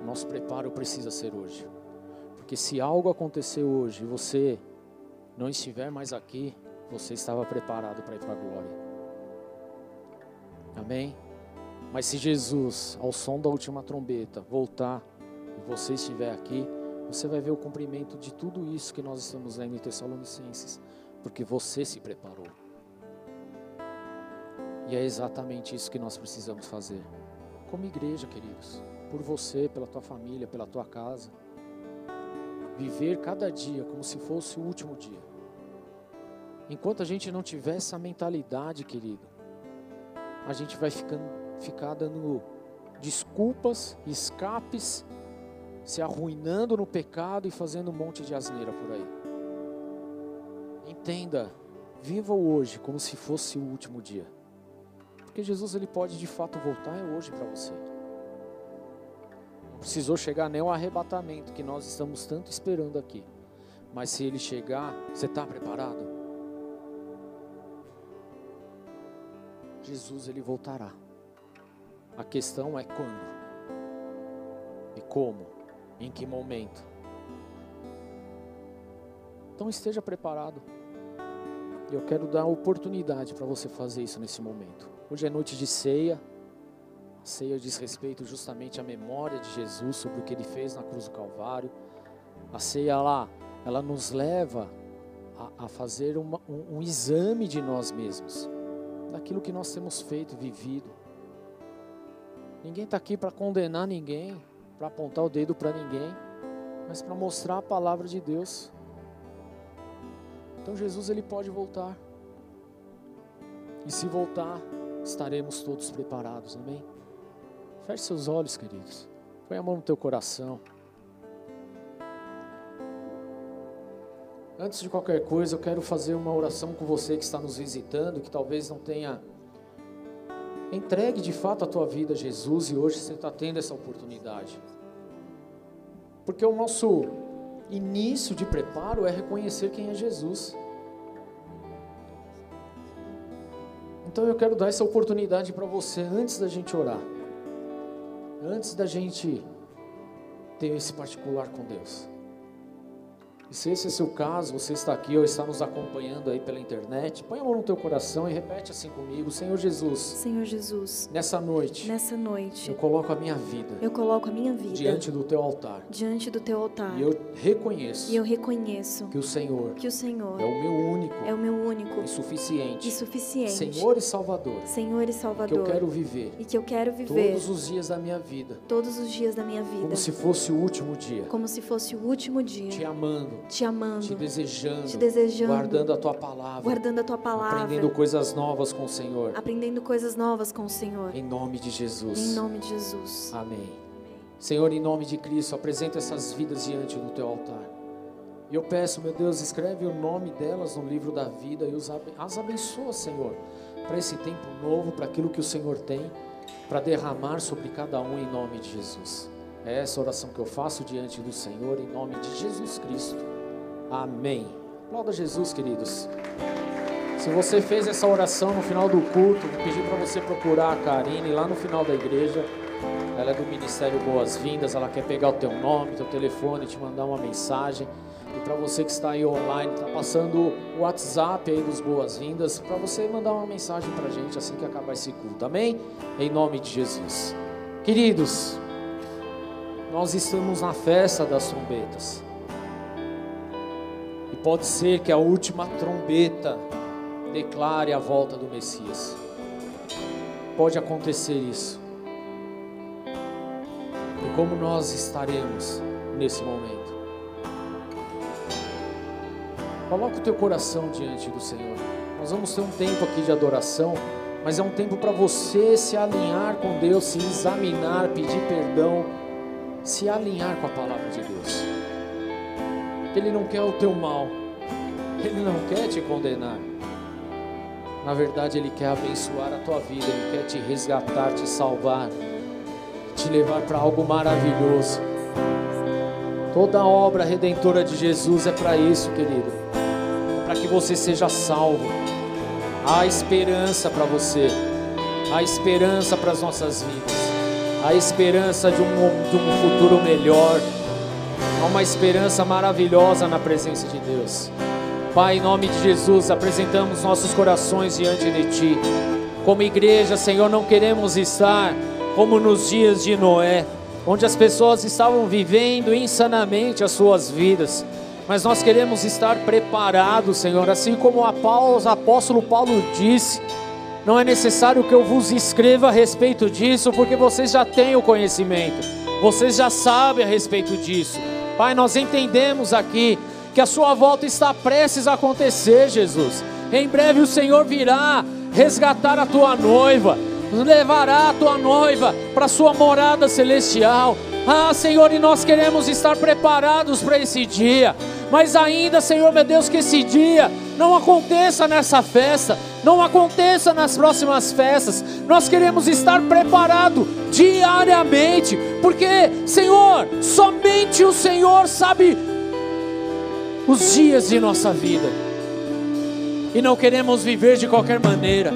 Speaker 2: O nosso preparo precisa ser hoje. Porque se algo acontecer hoje e você não estiver mais aqui, você estava preparado para ir para a glória. Amém? Mas se Jesus, ao som da última trombeta, voltar e você estiver aqui, você vai ver o cumprimento de tudo isso que nós estamos lendo em Tessalonicenses, porque você se preparou. E é exatamente isso que nós precisamos fazer. Como igreja, queridos, por você, pela tua família, pela tua casa. Viver cada dia como se fosse o último dia. Enquanto a gente não tiver essa mentalidade, querido, a gente vai ficando, ficar dando desculpas, escapes se arruinando no pecado e fazendo um monte de asneira por aí. Entenda, viva o hoje como se fosse o último dia. Porque Jesus ele pode de fato voltar é hoje para você. Não precisou chegar nem o arrebatamento que nós estamos tanto esperando aqui. Mas se ele chegar, você está preparado? Jesus ele voltará. A questão é quando e como. Em que momento? Então esteja preparado. Eu quero dar oportunidade para você fazer isso nesse momento. Hoje é noite de ceia. A ceia diz respeito justamente à memória de Jesus sobre o que ele fez na cruz do Calvário. A ceia lá, ela nos leva a, a fazer uma, um, um exame de nós mesmos, daquilo que nós temos feito, vivido. Ninguém está aqui para condenar ninguém para apontar o dedo para ninguém, mas para mostrar a palavra de Deus. Então Jesus ele pode voltar. E se voltar, estaremos todos preparados, amém? Feche seus olhos, queridos. Põe a mão no teu coração. Antes de qualquer coisa, eu quero fazer uma oração com você que está nos visitando, que talvez não tenha Entregue de fato a tua vida a Jesus e hoje você está tendo essa oportunidade. Porque o nosso início de preparo é reconhecer quem é Jesus. Então eu quero dar essa oportunidade para você antes da gente orar. Antes da gente ter esse particular com Deus. E se esse é o seu caso, você está aqui ou está nos acompanhando aí pela internet, põe a mão no teu coração e repete assim comigo: Senhor Jesus.
Speaker 3: Senhor Jesus.
Speaker 2: Nessa noite.
Speaker 3: Nessa noite.
Speaker 2: Eu coloco a minha vida.
Speaker 3: Eu coloco a minha vida
Speaker 2: diante do teu altar.
Speaker 3: Diante do teu altar.
Speaker 2: E eu reconheço.
Speaker 3: E eu reconheço
Speaker 2: que o Senhor.
Speaker 3: Que o Senhor
Speaker 2: é o meu único.
Speaker 3: É o meu único.
Speaker 2: E suficiente.
Speaker 3: E suficiente.
Speaker 2: Senhor e Salvador.
Speaker 3: Senhor e Salvador.
Speaker 2: Que eu quero viver.
Speaker 3: E que eu quero viver
Speaker 2: todos os dias da minha vida.
Speaker 3: Todos os dias da minha vida.
Speaker 2: Como se fosse o último dia.
Speaker 3: Como se fosse o último dia.
Speaker 2: Te amando
Speaker 3: te amando,
Speaker 2: te desejando,
Speaker 3: te desejando,
Speaker 2: guardando a tua palavra,
Speaker 3: guardando a tua palavra,
Speaker 2: aprendendo coisas novas com o Senhor.
Speaker 3: aprendendo coisas novas com o Senhor.
Speaker 2: Em nome de Jesus.
Speaker 3: Em nome de Jesus.
Speaker 2: Amém. Senhor, em nome de Cristo, apresenta essas vidas diante do teu altar. E eu peço, meu Deus, escreve o nome delas no livro da vida e as abençoa, Senhor, para esse tempo novo, para aquilo que o Senhor tem, para derramar sobre cada um em nome de Jesus. É essa oração que eu faço diante do Senhor, em nome de Jesus Cristo. Amém. Aplauda Jesus, queridos. Se você fez essa oração no final do culto, vou pedir para você procurar a Karine lá no final da igreja. Ela é do Ministério Boas-Vindas, ela quer pegar o teu nome, teu telefone, te mandar uma mensagem. E para você que está aí online, está passando o WhatsApp aí dos Boas-Vindas, para você mandar uma mensagem para a gente assim que acabar esse culto, amém? Em nome de Jesus. Queridos, nós estamos na festa das trombetas. Pode ser que a última trombeta declare a volta do Messias. Pode acontecer isso. E como nós estaremos nesse momento? Coloca o teu coração diante do Senhor. Nós vamos ter um tempo aqui de adoração, mas é um tempo para você se alinhar com Deus, se examinar, pedir perdão, se alinhar com a palavra de Deus. Ele não quer o teu mal, ele não quer te condenar. Na verdade, Ele quer abençoar a tua vida, Ele quer te resgatar, te salvar, te levar para algo maravilhoso. Toda a obra redentora de Jesus é para isso, querido, é para que você seja salvo. Há esperança para você, há esperança para as nossas vidas, há esperança de um, de um futuro melhor, há uma esperança maravilhosa na presença de Deus. Pai, em nome de Jesus, apresentamos nossos corações diante de Ti. Como igreja, Senhor, não queremos estar como nos dias de Noé, onde as pessoas estavam vivendo insanamente as suas vidas. Mas nós queremos estar preparados, Senhor, assim como o apóstolo Paulo disse. Não é necessário que eu vos escreva a respeito disso, porque vocês já têm o conhecimento, vocês já sabem a respeito disso. Pai, nós entendemos aqui que a sua volta está prestes a acontecer, Jesus. Em breve o Senhor virá resgatar a tua noiva, levará a tua noiva para a sua morada celestial. Ah, Senhor, e nós queremos estar preparados para esse dia. Mas ainda, Senhor, meu Deus, que esse dia não aconteça nessa festa, não aconteça nas próximas festas. Nós queremos estar preparados diariamente, porque, Senhor, somente o Senhor sabe os dias de nossa vida. E não queremos viver de qualquer maneira,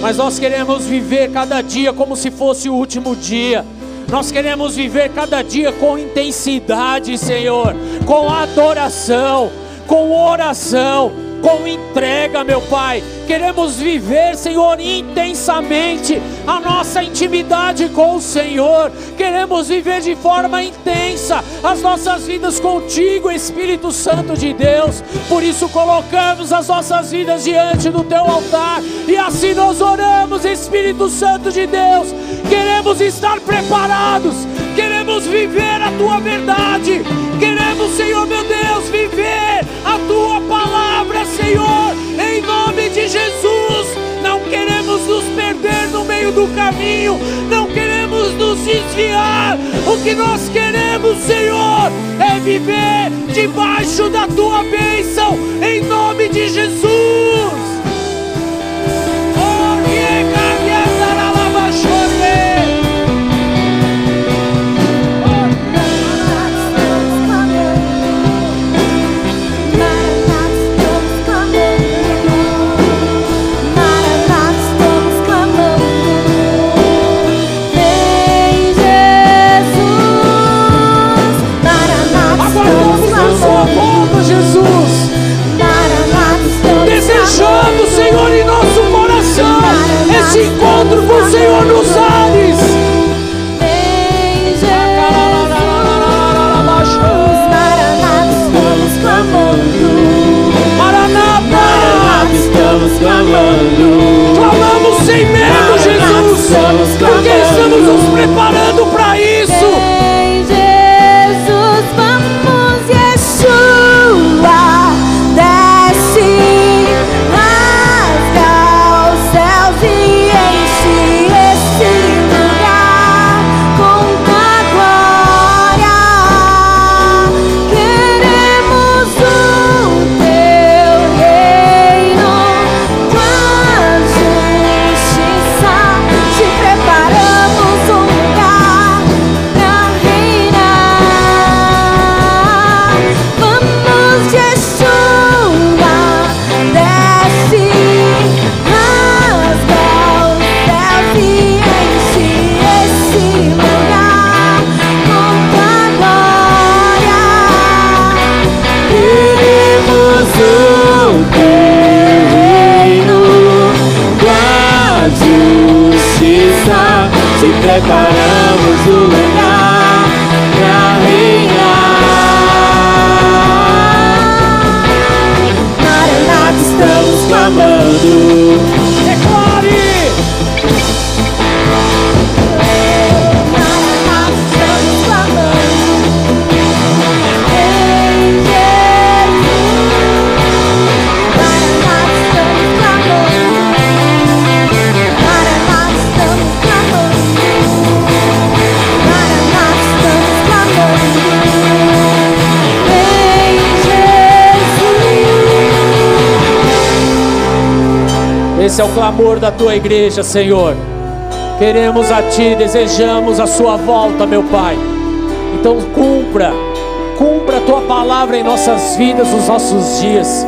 Speaker 2: mas nós queremos viver cada dia como se fosse o último dia. Nós queremos viver cada dia com intensidade, Senhor, com adoração, com oração, com entrega, meu Pai. Queremos viver, Senhor, intensamente a nossa intimidade com o Senhor. Queremos viver de forma intensa as nossas vidas contigo, Espírito Santo de Deus. Por isso colocamos as nossas vidas diante do teu altar e assim nós oramos, Espírito Santo de Deus. Queremos estar preparados, queremos viver a tua verdade. Queremos, Senhor meu Deus, viver a tua Senhor, em nome de Jesus. Não queremos nos perder no meio do caminho, não queremos nos desviar. O que nós queremos, Senhor, é viver debaixo da tua bênção, em nome de Jesus. Esse é o clamor da tua igreja, Senhor. Queremos a ti, desejamos a sua volta, meu Pai. Então cumpra, cumpra a tua palavra em nossas vidas, nos nossos dias.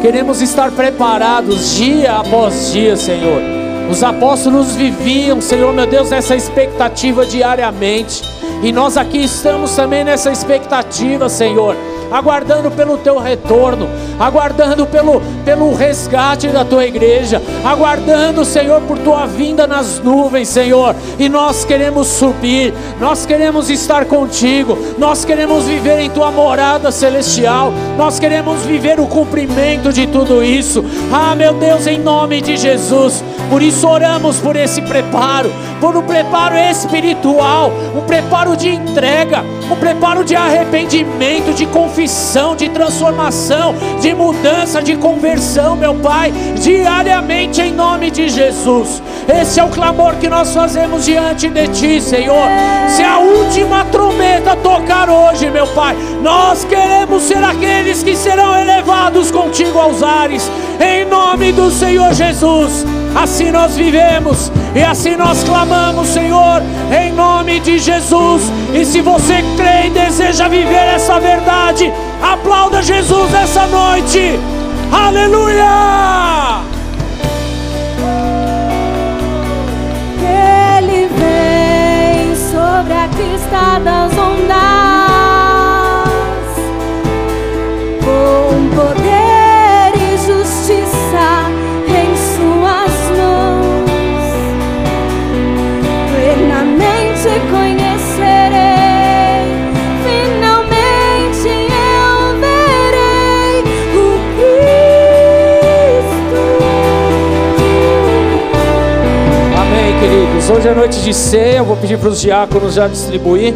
Speaker 2: Queremos estar preparados dia após dia, Senhor. Os apóstolos viviam, Senhor meu Deus, nessa expectativa diariamente. E nós aqui estamos também nessa expectativa, Senhor aguardando pelo teu retorno, aguardando pelo, pelo resgate da tua igreja, aguardando, Senhor, por tua vinda nas nuvens, Senhor. E nós queremos subir, nós queremos estar contigo, nós queremos viver em tua morada celestial, nós queremos viver o cumprimento de tudo isso. Ah, meu Deus, em nome de Jesus. Por isso oramos por esse preparo, por um preparo espiritual, um preparo de entrega, um preparo de arrependimento, de confissão, de transformação, de mudança, de conversão, meu Pai, diariamente em nome de Jesus. Esse é o clamor que nós fazemos diante de Ti, Senhor. Se a última trombeta tocar hoje, meu Pai, nós queremos ser aqueles que serão elevados contigo aos ares, em nome do Senhor Jesus. Assim nós vivemos e assim nós clamamos, Senhor, em nome de Jesus. E se você crê e deseja viver essa verdade, aplauda Jesus essa noite. Aleluia!
Speaker 3: Ele vem sobre a crista das ondas,
Speaker 2: Hoje é noite de ceia. Eu vou pedir para os diáconos já distribuir.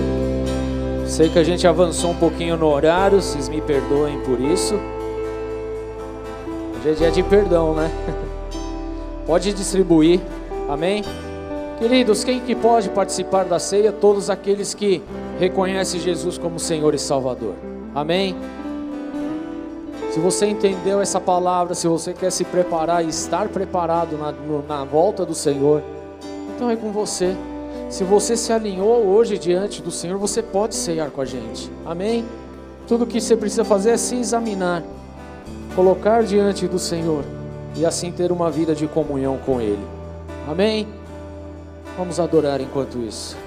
Speaker 2: Sei que a gente avançou um pouquinho no horário, vocês me perdoem por isso. Hoje é dia de perdão, né? Pode distribuir. Amém? Queridos, quem que pode participar da ceia? Todos aqueles que reconhecem Jesus como Senhor e Salvador. Amém? Se você entendeu essa palavra, se você quer se preparar e estar preparado na, na volta do Senhor, então é com você. Se você se alinhou hoje diante do Senhor, você pode ceiar com a gente. Amém? Tudo que você precisa fazer é se examinar, colocar diante do Senhor e assim ter uma vida de comunhão com Ele. Amém? Vamos adorar enquanto isso.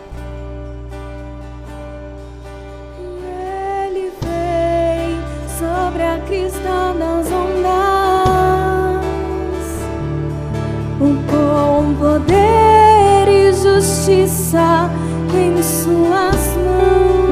Speaker 3: Ele vem sobre a ondas, com poder justiça em suas mãos.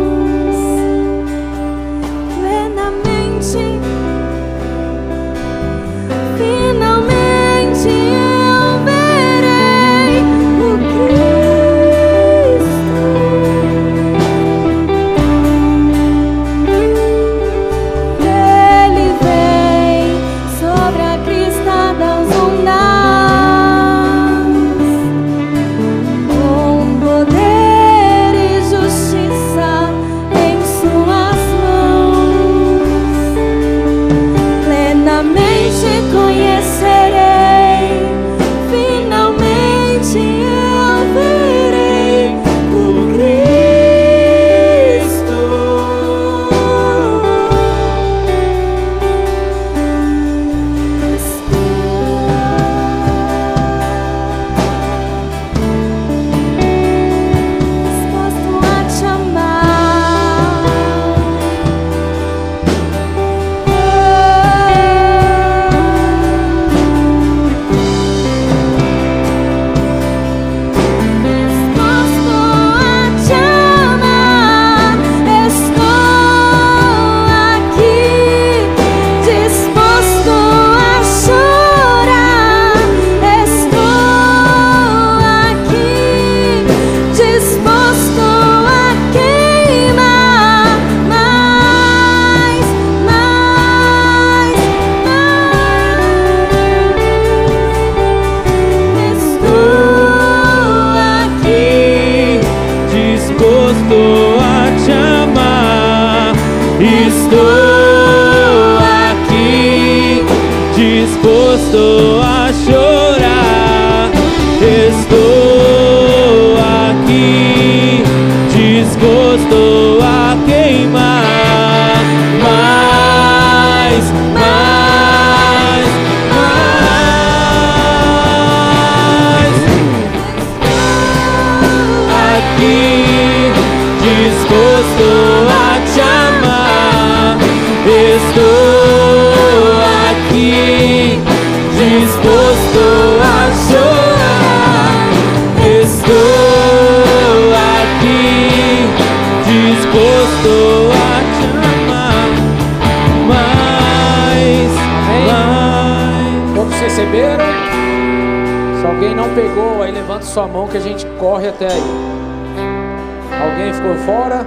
Speaker 2: Ficou fora?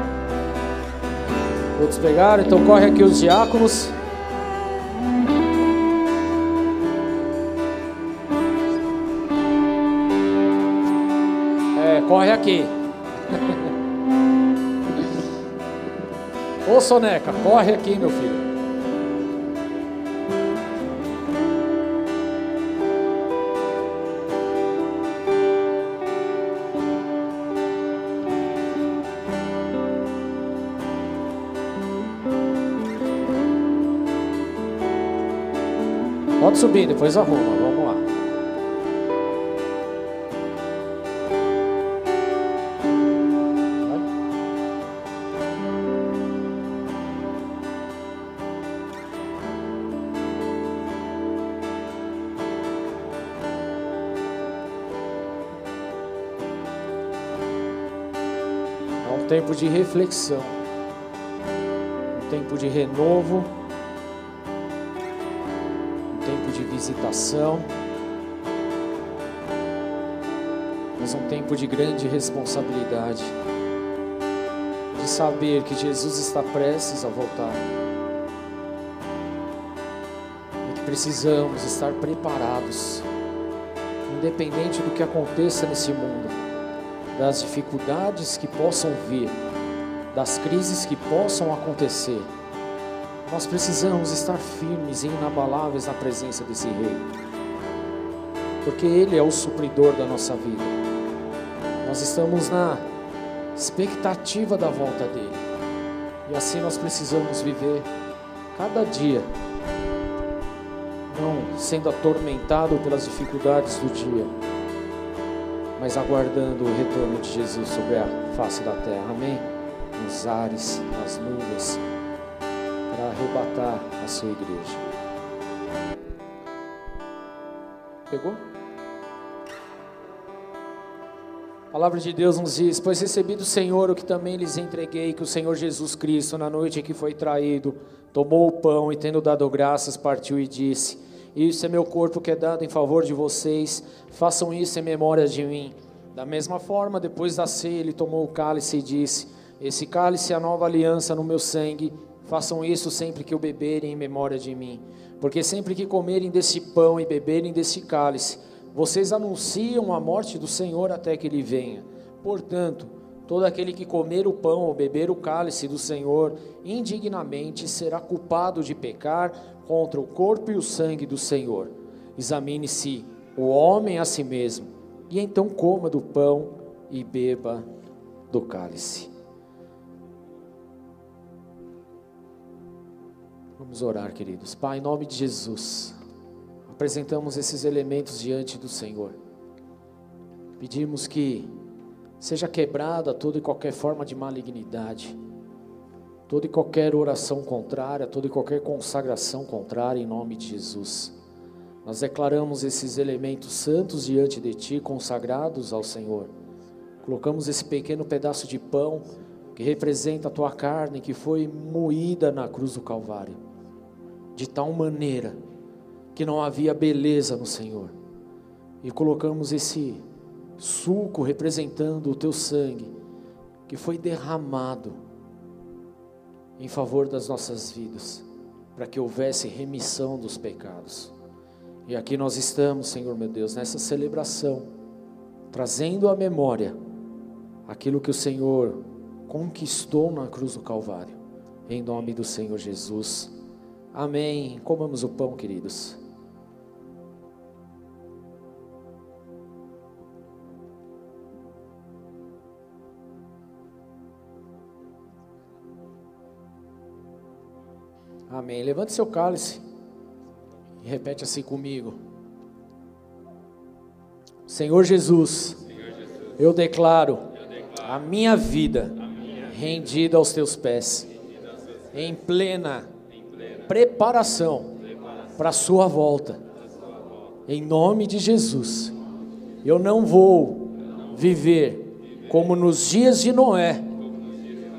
Speaker 2: Outros pegaram? Então corre aqui os diáconos. É, corre aqui. Ô Soneca, corre aqui, meu filho. Pode subir, depois arruma. Vamos lá. É um tempo de reflexão, um tempo de renovo visitação, mas um tempo de grande responsabilidade, de saber que Jesus está prestes a voltar e que precisamos estar preparados, independente do que aconteça nesse mundo, das dificuldades que possam vir, das crises que possam acontecer. Nós precisamos estar firmes e inabaláveis na presença desse Rei, porque Ele é o supridor da nossa vida. Nós estamos na expectativa da volta dele, e assim nós precisamos viver cada dia, não sendo atormentado pelas dificuldades do dia, mas aguardando o retorno de Jesus sobre a face da terra. Amém? Nos ares, nas nuvens para arrebatar a sua igreja. Pegou? A palavra de Deus nos diz: Pois recebi do Senhor o que também lhes entreguei, que o Senhor Jesus Cristo, na noite em que foi traído, tomou o pão e, tendo dado graças, partiu e disse: Isso é meu corpo que é dado em favor de vocês, façam isso em memória de mim. Da mesma forma, depois da ceia, ele tomou o cálice e disse: Esse cálice é a nova aliança no meu sangue. Façam isso sempre que o beberem em memória de mim. Porque sempre que comerem desse pão e beberem desse cálice, vocês anunciam a morte do Senhor até que ele venha. Portanto, todo aquele que comer o pão ou beber o cálice do Senhor indignamente será culpado de pecar contra o corpo e o sangue do Senhor. Examine-se o homem a si mesmo, e então coma do pão e beba do cálice. Vamos orar, queridos. Pai, em nome de Jesus, apresentamos esses elementos diante do Senhor. Pedimos que seja quebrada toda e qualquer forma de malignidade, toda e qualquer oração contrária, toda e qualquer consagração contrária, em nome de Jesus. Nós declaramos esses elementos santos diante de Ti, consagrados ao Senhor. Colocamos esse pequeno pedaço de pão que representa a Tua carne que foi moída na cruz do Calvário, de tal maneira que não havia beleza no Senhor. E colocamos esse suco representando o Teu sangue, que foi derramado em favor das nossas vidas, para que houvesse remissão dos pecados. E aqui nós estamos, Senhor meu Deus, nessa celebração, trazendo à memória aquilo que o Senhor conquistou na cruz do Calvário, em nome do Senhor Jesus. Amém. Comamos o pão, queridos. Amém. Levante seu cálice e repete assim comigo. Senhor Jesus, eu declaro a minha vida rendida aos teus pés, em plena preparação para a sua volta. Em nome de Jesus, eu não vou viver como nos dias de Noé,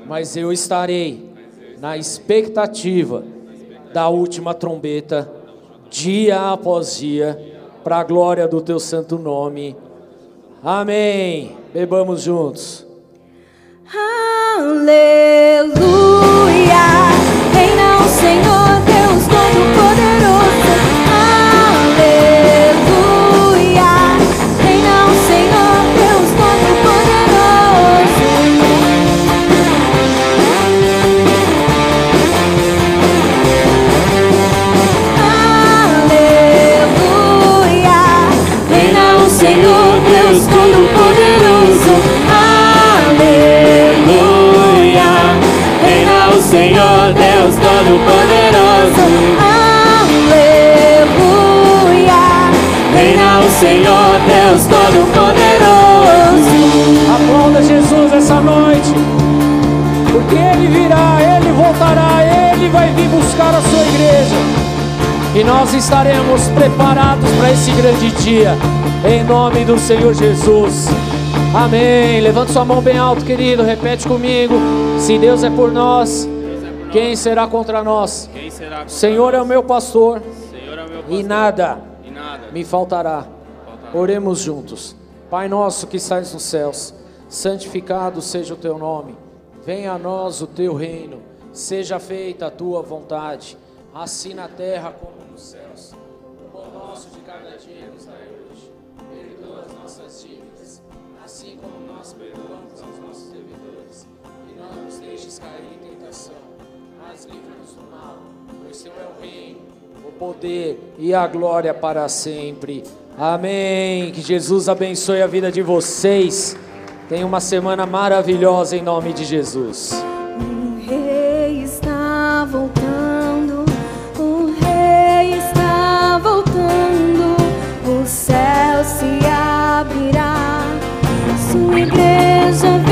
Speaker 2: mas eu estarei na expectativa da última trombeta, dia após dia, para a glória do teu santo nome. Amém. Bebamos juntos.
Speaker 3: Aleluia, Senhor Deus Todo-Poderoso. Senhor, Deus Todo-Poderoso.
Speaker 2: Aplauda Jesus essa noite, porque Ele virá, Ele voltará, Ele vai vir buscar a sua igreja. E nós estaremos preparados para esse grande dia, em nome do Senhor Jesus. Amém. Levante sua mão bem alto, querido. Repete comigo. Se Deus é por nós, quem será contra nós?
Speaker 4: Quem será
Speaker 2: O Senhor é o meu pastor
Speaker 4: Senhor é meu
Speaker 2: e nada
Speaker 4: e nada
Speaker 2: me faltará. Oremos juntos. Pai nosso que estás nos céus, santificado seja o teu nome. Venha a nós o teu reino. Seja feita a tua vontade, assim na terra como nos céus. O pão nosso de cada dia nos dai hoje. Perdoa as nossas dívidas, assim como nós perdoamos aos nossos devedores. E não nos deixes cair em tentação, mas livra-nos do mal, pois teu é o reino, o poder e a glória para sempre. Amém. Que Jesus abençoe a vida de vocês. Tenha uma semana maravilhosa em nome de Jesus.
Speaker 3: O rei está voltando, o céu se abrirá, sua igreja